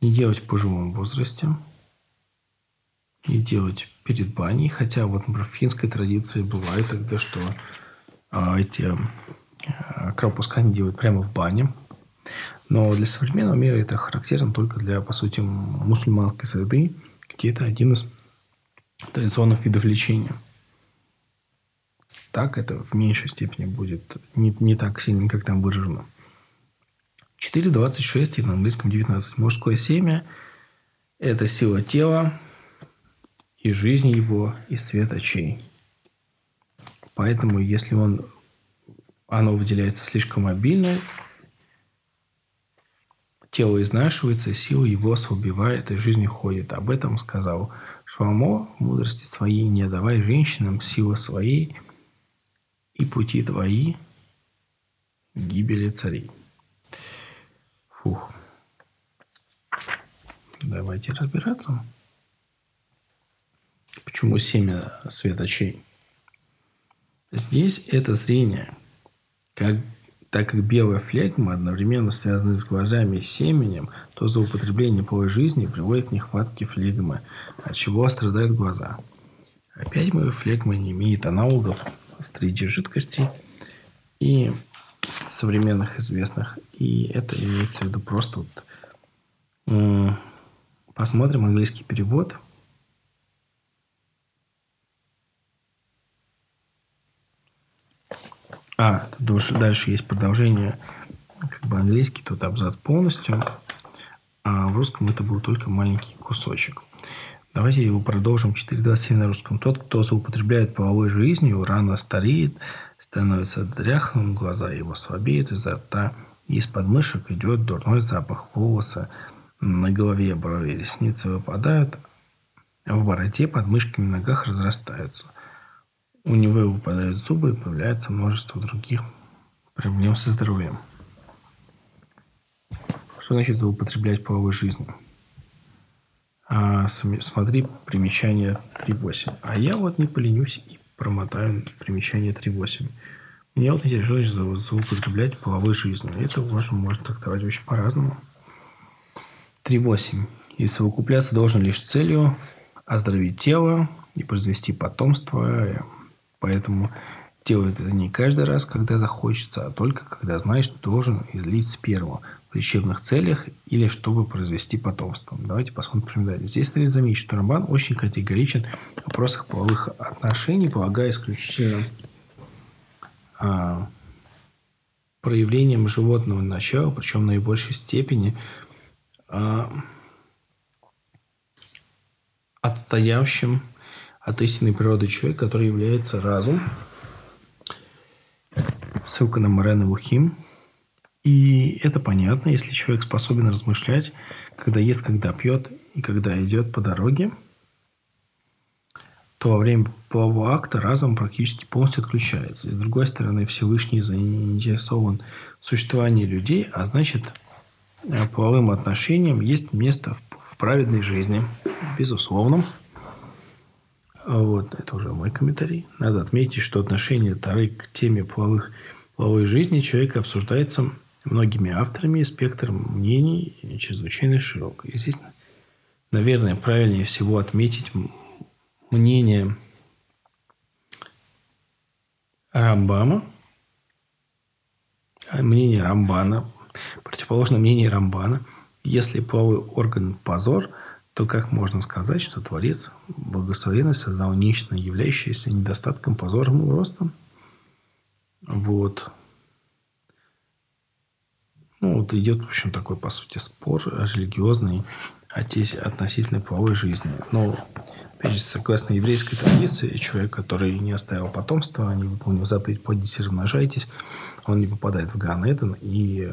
Не делать в пожилом возрасте. Не делать перед баней. Хотя вот, например, в финской традиции бывает тогда, что эти э, кровопускания делают прямо в бане. Но для современного мира это характерно только для, по сути, мусульманской среды, где это один из традиционных видов лечения. Так это в меньшей степени будет не, не так сильно, как там выражено. 4.26 и на английском 19. Мужское семя – это сила тела и жизнь его, и свет очей. Поэтому, если он, оно выделяется слишком обильно, тело изнашивается, сила его ослабевает, и жизнь уходит. Об этом сказал Шламо, мудрости своей не давай женщинам силы своей, и пути твои гибели царей. Фух. Давайте разбираться. Почему семя светочей? Здесь это зрение, как, так как белая флегма одновременно связана с глазами и семенем, то злоупотребление полой жизни приводит к нехватке флегмы, от чего страдают глаза. Опять мы флегма не имеет аналогов среди жидкостей и современных известных. И это имеется в виду просто вот, посмотрим английский перевод. А, тут дальше есть продолжение как бы английский, тут абзац полностью, а в русском это был только маленький кусочек. Давайте его продолжим. 4.27 на русском. Тот, кто злоупотребляет половой жизнью, рано стареет, становится дряхлым, глаза его слабеют изо рта, из подмышек идет дурной запах волоса, на голове брови ресницы выпадают, а в бороде подмышки на ногах разрастаются. У него выпадают зубы и появляется множество других проблем со здоровьем. Что значит злоупотреблять половой жизнью? А, смотри примечание 3.8. А я вот не поленюсь и промотаю примечание 3.8. Меня вот интересует злоупотреблять половой жизнью. Это можно, можно трактовать очень по-разному. 3.8. И совокупляться должен лишь целью оздоровить тело и произвести потомство. Поэтому делает это не каждый раз, когда захочется, а только когда знаешь, что должен излить сперму в лечебных целях или чтобы произвести потомство. Давайте посмотрим далее. Здесь следует заметить, что Рамбан очень категоричен в вопросах половых отношений, полагая исключительно а, проявлением животного начала, причем в наибольшей степени а, отстоявшим от истинной природы человека, который является разум. Ссылка на Морена Вухим – и это понятно, если человек способен размышлять, когда ест, когда пьет и когда идет по дороге, то во время полового акта разум практически полностью отключается. И с другой стороны, Всевышний заинтересован в существовании людей, а значит, половым отношениям есть место в праведной жизни, безусловно. Вот, это уже мой комментарий. Надо отметить, что отношение Тары к теме половых, половой жизни человека обсуждается многими авторами, спектр мнений чрезвычайно широк. И здесь, наверное, правильнее всего отметить мнение Рамбама, а мнение Рамбана, противоположно мнению Рамбана. Если половой орган – позор, то как можно сказать, что Творец благословенно создал нечто, являющееся недостатком, позором и ростом? Вот. Ну, вот идет, в общем, такой, по сути, спор религиозный относительно половой жизни. Но, опять же, согласно еврейской традиции, человек, который не оставил потомства, не выполнил заповедь «плодитесь и размножайтесь», он не попадает в Ган Эден, и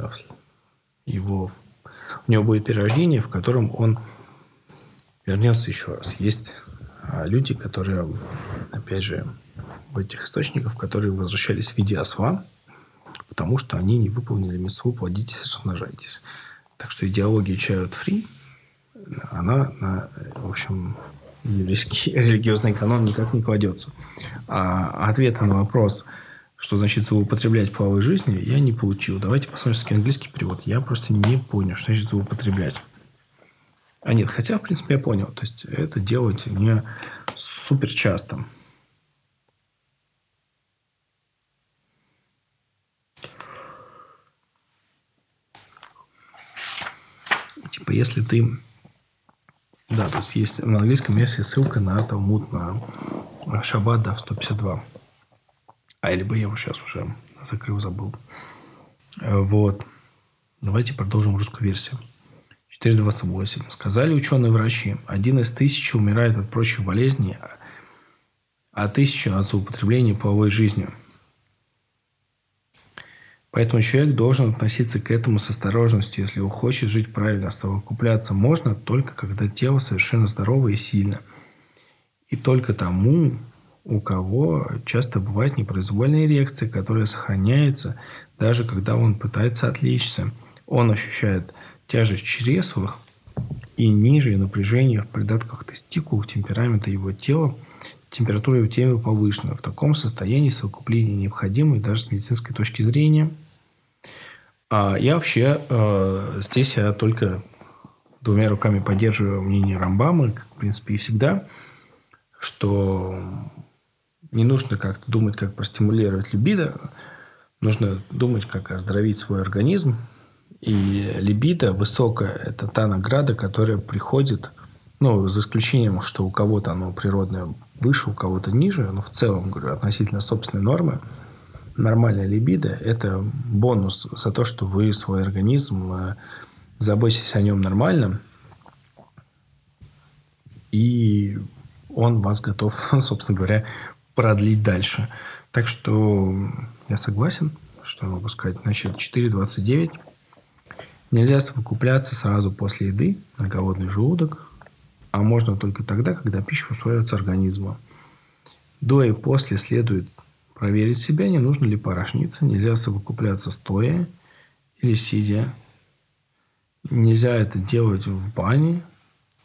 его, у него будет перерождение, в котором он вернется еще раз. Есть а, люди, которые, опять же, в этих источниках, которые возвращались в виде осла, потому что они не выполнили митцву «плодитесь, размножайтесь». Так что идеология child free, она на, в общем, еврейский религиозный канон никак не кладется. А ответа на вопрос, что значит злоупотреблять половой жизнью, я не получил. Давайте посмотрим английский перевод. Я просто не понял, что значит злоупотреблять. А нет, хотя, в принципе, я понял. То есть, это делать не супер часто. Типа, если ты... Да, то есть есть на английском версии ссылка на Талмуд, на Шаббат, да, в 152. А, либо я его сейчас уже закрыл, забыл. Э, вот. Давайте продолжим русскую версию. 4.28. Сказали ученые-врачи, один из тысячи умирает от прочих болезней, а тысяча от злоупотребления половой жизнью. Поэтому человек должен относиться к этому с осторожностью, если он хочет жить правильно. Совокупляться можно только когда тело совершенно здоровое и сильно. И только тому, у кого часто бывает непроизвольная эрекция, которая сохраняется, даже когда он пытается отвлечься. Он ощущает тяжесть в чреслах и ниже напряжение в придатках тестикул, темперамента его тела, температура его тела повышена. В таком состоянии совокупление необходимо и даже с медицинской точки зрения. А я вообще э, здесь я только двумя руками поддерживаю мнение Рамбамы, как, в принципе, и всегда, что не нужно как-то думать, как простимулировать либидо, нужно думать, как оздоровить свой организм. И либидо высокая – это та награда, которая приходит, ну, за исключением, что у кого-то оно природное выше, у кого-то ниже, но в целом, говорю, относительно собственной нормы, нормальная либидо – это бонус за то, что вы свой организм э, заботитесь о нем нормально, и он вас готов, собственно говоря, продлить дальше. Так что я согласен, что я могу сказать. Значит, 4.29. Нельзя совокупляться сразу после еды на голодный желудок, а можно только тогда, когда пища усваивается организмом. До и после следует проверить себя, не нужно ли порожниться. Нельзя совокупляться стоя или сидя. Нельзя это делать в бане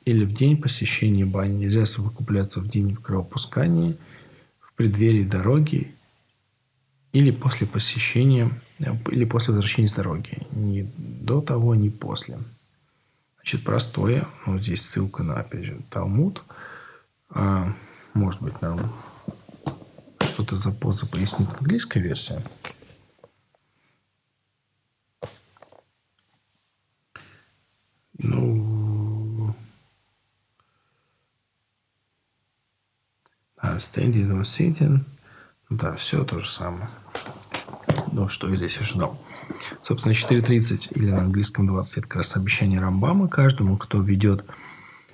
или в день посещения бани. Нельзя совокупляться в день кровопускания – преддверии дороги или после посещения, или после возвращения с дороги. Ни до того, ни после. Значит, простое. Ну, здесь ссылка на, опять же, Талмуд. А, может быть, нам что-то за поза пояснит английская версия. Ну, А standing or sitting. Да, все то же самое. Ну, что я здесь ожидал. Собственно, 4.30 или на английском 20 это как раз обещание Рамбама каждому, кто ведет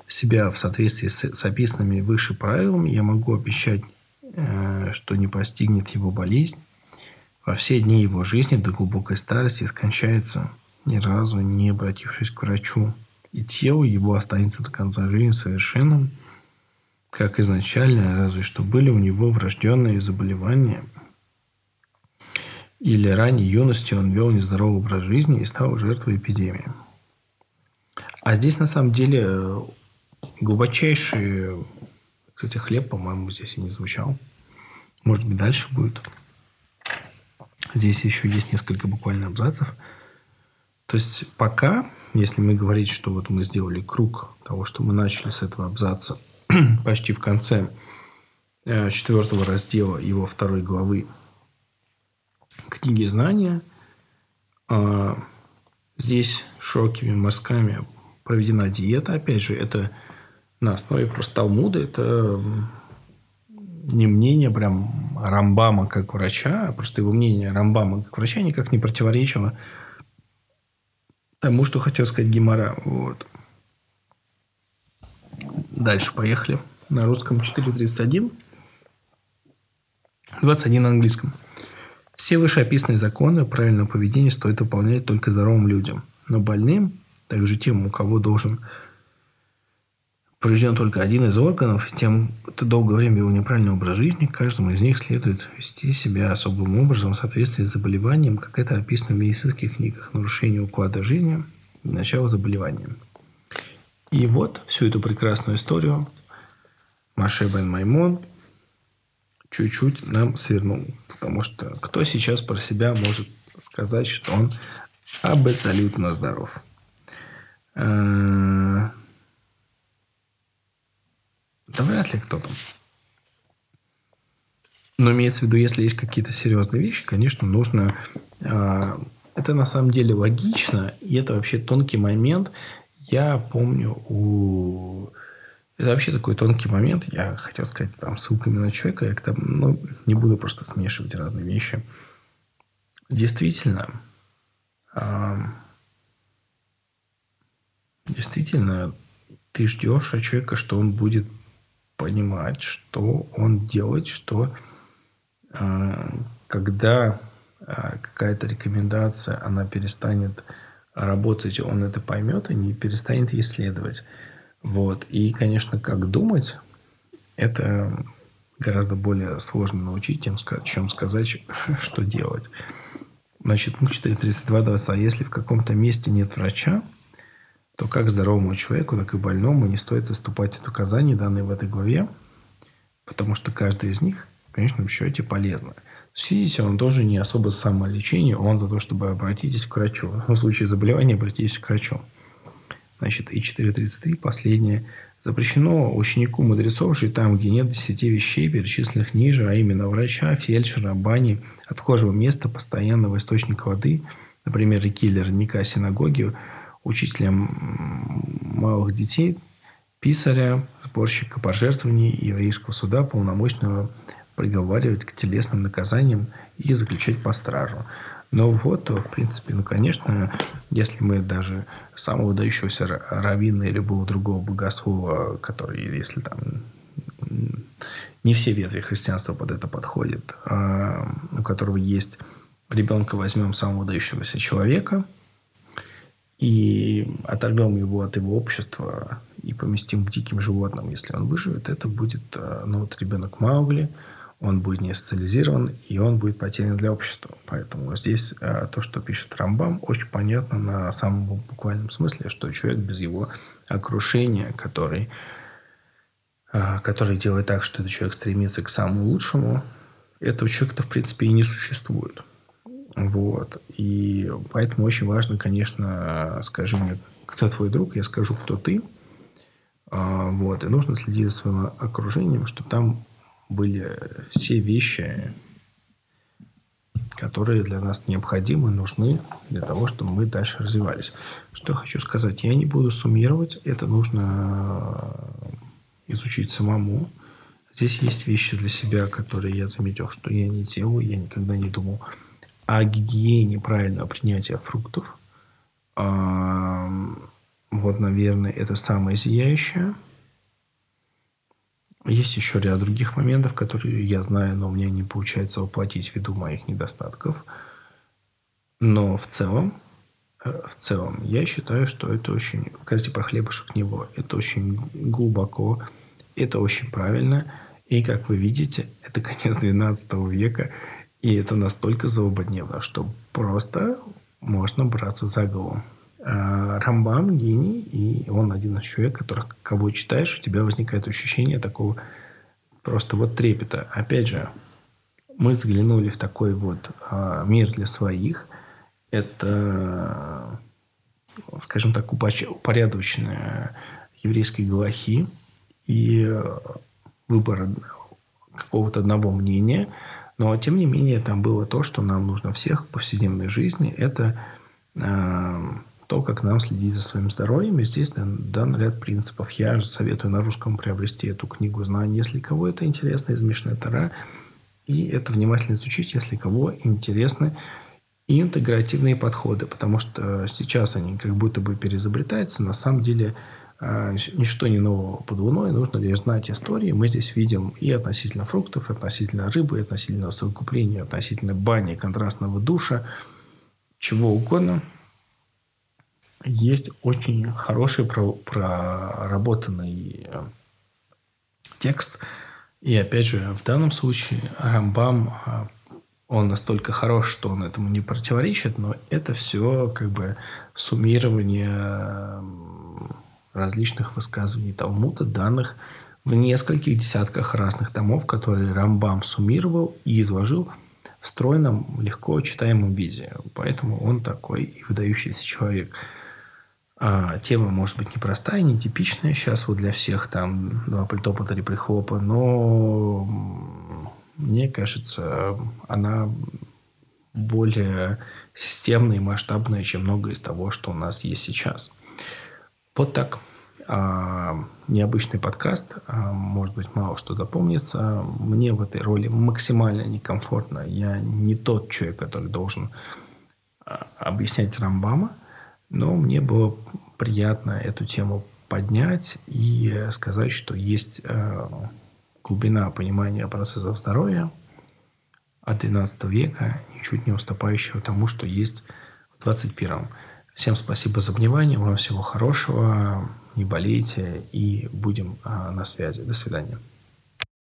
себя в соответствии с, с описанными выше правилами, я могу обещать, э, что не постигнет его болезнь. Во все дни его жизни до глубокой старости скончается, ни разу не обратившись к врачу. И тело его останется до конца жизни совершенным – как изначально, разве что были у него врожденные заболевания. Или ранней юности он вел нездоровый образ жизни и стал жертвой эпидемии. А здесь на самом деле глубочайший, кстати, хлеб, по-моему, здесь и не звучал. Может быть, дальше будет. Здесь еще есть несколько буквально абзацев. То есть пока, если мы говорить, что вот мы сделали круг того, что мы начали с этого абзаца – почти в конце э, четвертого раздела его второй главы книги знания. А, здесь широкими мазками проведена диета. Опять же, это на основе просто Талмуда. Это не мнение прям Рамбама как врача, а просто его мнение Рамбама как врача никак не противоречило тому, что хотел сказать Гимара. Вот. Дальше поехали. На русском 4.31. 21 на английском. Все вышеописанные законы правильного поведения стоит выполнять только здоровым людям. Но больным, также тем, у кого должен поврежден только один из органов, тем, кто долгое время вел неправильный образ жизни, каждому из них следует вести себя особым образом в соответствии с заболеванием, как это описано в медицинских книгах, нарушение уклада жизни и начало заболевания. И вот всю эту прекрасную историю Маше Бен Маймон чуть-чуть нам свернул. Потому что кто сейчас про себя может сказать, что он абсолютно здоров? Э, да вряд ли кто-то. Но имеется в виду, если есть какие-то серьезные вещи, конечно, нужно... Э, это на самом деле логично, и это вообще тонкий момент – Я помню у... Это вообще такой тонкий момент. Я хотел сказать там ссылками на человека. Я там, ну, не буду просто смешивать разные вещи. Действительно, действительно, ты ждешь от человека, что он будет понимать, что он делает, что а, когда а, какая-то рекомендация, она перестанет работать, он это поймет и не перестанет исследовать. Вот. И, конечно, как думать, это гораздо более сложно научить, чем сказать, что делать. Значит, пункт 432.20. А если в каком-то месте нет врача, то как здоровому человеку, так и больному не стоит заступать от указаний, данные в этой главе, потому что каждый из них в конечном счете полезно. Видите, он тоже не особо самолечение, он за то, чтобы обратитесь к врачу. В случае заболевания обратитесь к врачу. Значит, и 4.33, последнее. Запрещено ученику мудрецов жить там, где нет десяти вещей, перечисленных ниже, а именно врача, фельдшера, бани, отхожего места, постоянного источника воды, например, реки или родника синагоги, учителем малых детей, писаря, сборщика пожертвований еврейского суда, полномочного приговаривать к телесным наказаниям и заключать по стражу. Но вот, в принципе, ну, конечно, если мы даже самого выдающегося раввина или любого другого богослова, который, если там не все ветви христианства под это подходят, а у которого есть ребенка, возьмем самого выдающегося человека – и оторвем его от его общества и поместим к диким животным, если он выживет, это будет э, ну, вот ребенок Маугли, он будет не социализирован, и он будет потерян для общества. Поэтому здесь э, то, что пишет Рамбам, очень понятно на самом буквальном смысле, что человек без его окружения, который, э, который делает так, что этот человек стремится к самому лучшему, этого человека-то, в принципе, и не существует. Вот. И поэтому очень важно, конечно, скажи мне, кто твой друг, я скажу, кто ты. А, вот. И нужно следить за своим окружением, чтобы там были все вещи, которые для нас необходимы, нужны для того, чтобы мы дальше развивались. Что я хочу сказать? Я не буду суммировать. Это нужно изучить самому. Здесь есть вещи для себя, которые я заметил, что я не делаю, я никогда не думал о гигиене правильного принятия фруктов. Вот, наверное, это самое зияющее. Есть еще ряд других моментов, которые я знаю, но у меня не получается воплотить ввиду моих недостатков. Но в целом, э, в целом, я считаю, что это очень, кстати, про хлебушек него, это очень глубоко, это очень правильно. И, как вы видите, это конец 12 века, и это настолько злободневно, что просто можно браться за голову. А Рамбам гений, и он один из человек, которых, кого читаешь, у тебя возникает ощущение такого просто вот трепета. Опять же, мы взглянули в такой вот а, мир для своих. Это, скажем так, упорядоченная еврейской галахи и выбор какого-то одного мнения – но, тем не менее, там было то, что нам нужно всех в повседневной жизни. Это э, то, как нам следить за своим здоровьем. И здесь дан, ряд принципов. Я же советую на русском приобрести эту книгу знаний, если кого это интересно, из Тара. И это внимательно изучить, если кого интересны интегративные подходы. Потому что сейчас они как будто бы переизобретаются. На самом деле а, ничто не нового под луной, нужно лишь знать истории. Мы здесь видим и относительно фруктов, и относительно рыбы, и относительно совокупления, относительно бани, контрастного душа, чего угодно. Есть очень хороший проработанный э, текст. И опять же, в данном случае Рамбам, э, он настолько хорош, что он этому не противоречит, но это все как бы суммирование различных высказываний Талмуда, данных в нескольких десятках разных томов, которые Рамбам суммировал и изложил в стройном, легко читаемом виде. Поэтому он такой и выдающийся человек. А, тема может быть непростая, нетипичная сейчас вот для всех, там два притопа, три прихлопа, но мне кажется, она более системная и масштабная, чем многое из того, что у нас есть сейчас. Вот так. А, необычный подкаст. А, может быть, мало что запомнится. Мне в этой роли максимально некомфортно. Я не тот человек, который должен а, объяснять Рамбама. Но мне было приятно эту тему поднять и сказать, что есть глубина понимания процессов здоровья от XII века, ничуть не уступающего тому, что есть в 21 Всем спасибо за внимание, вам всего хорошего, не болейте и будем а, на связи. До свидания.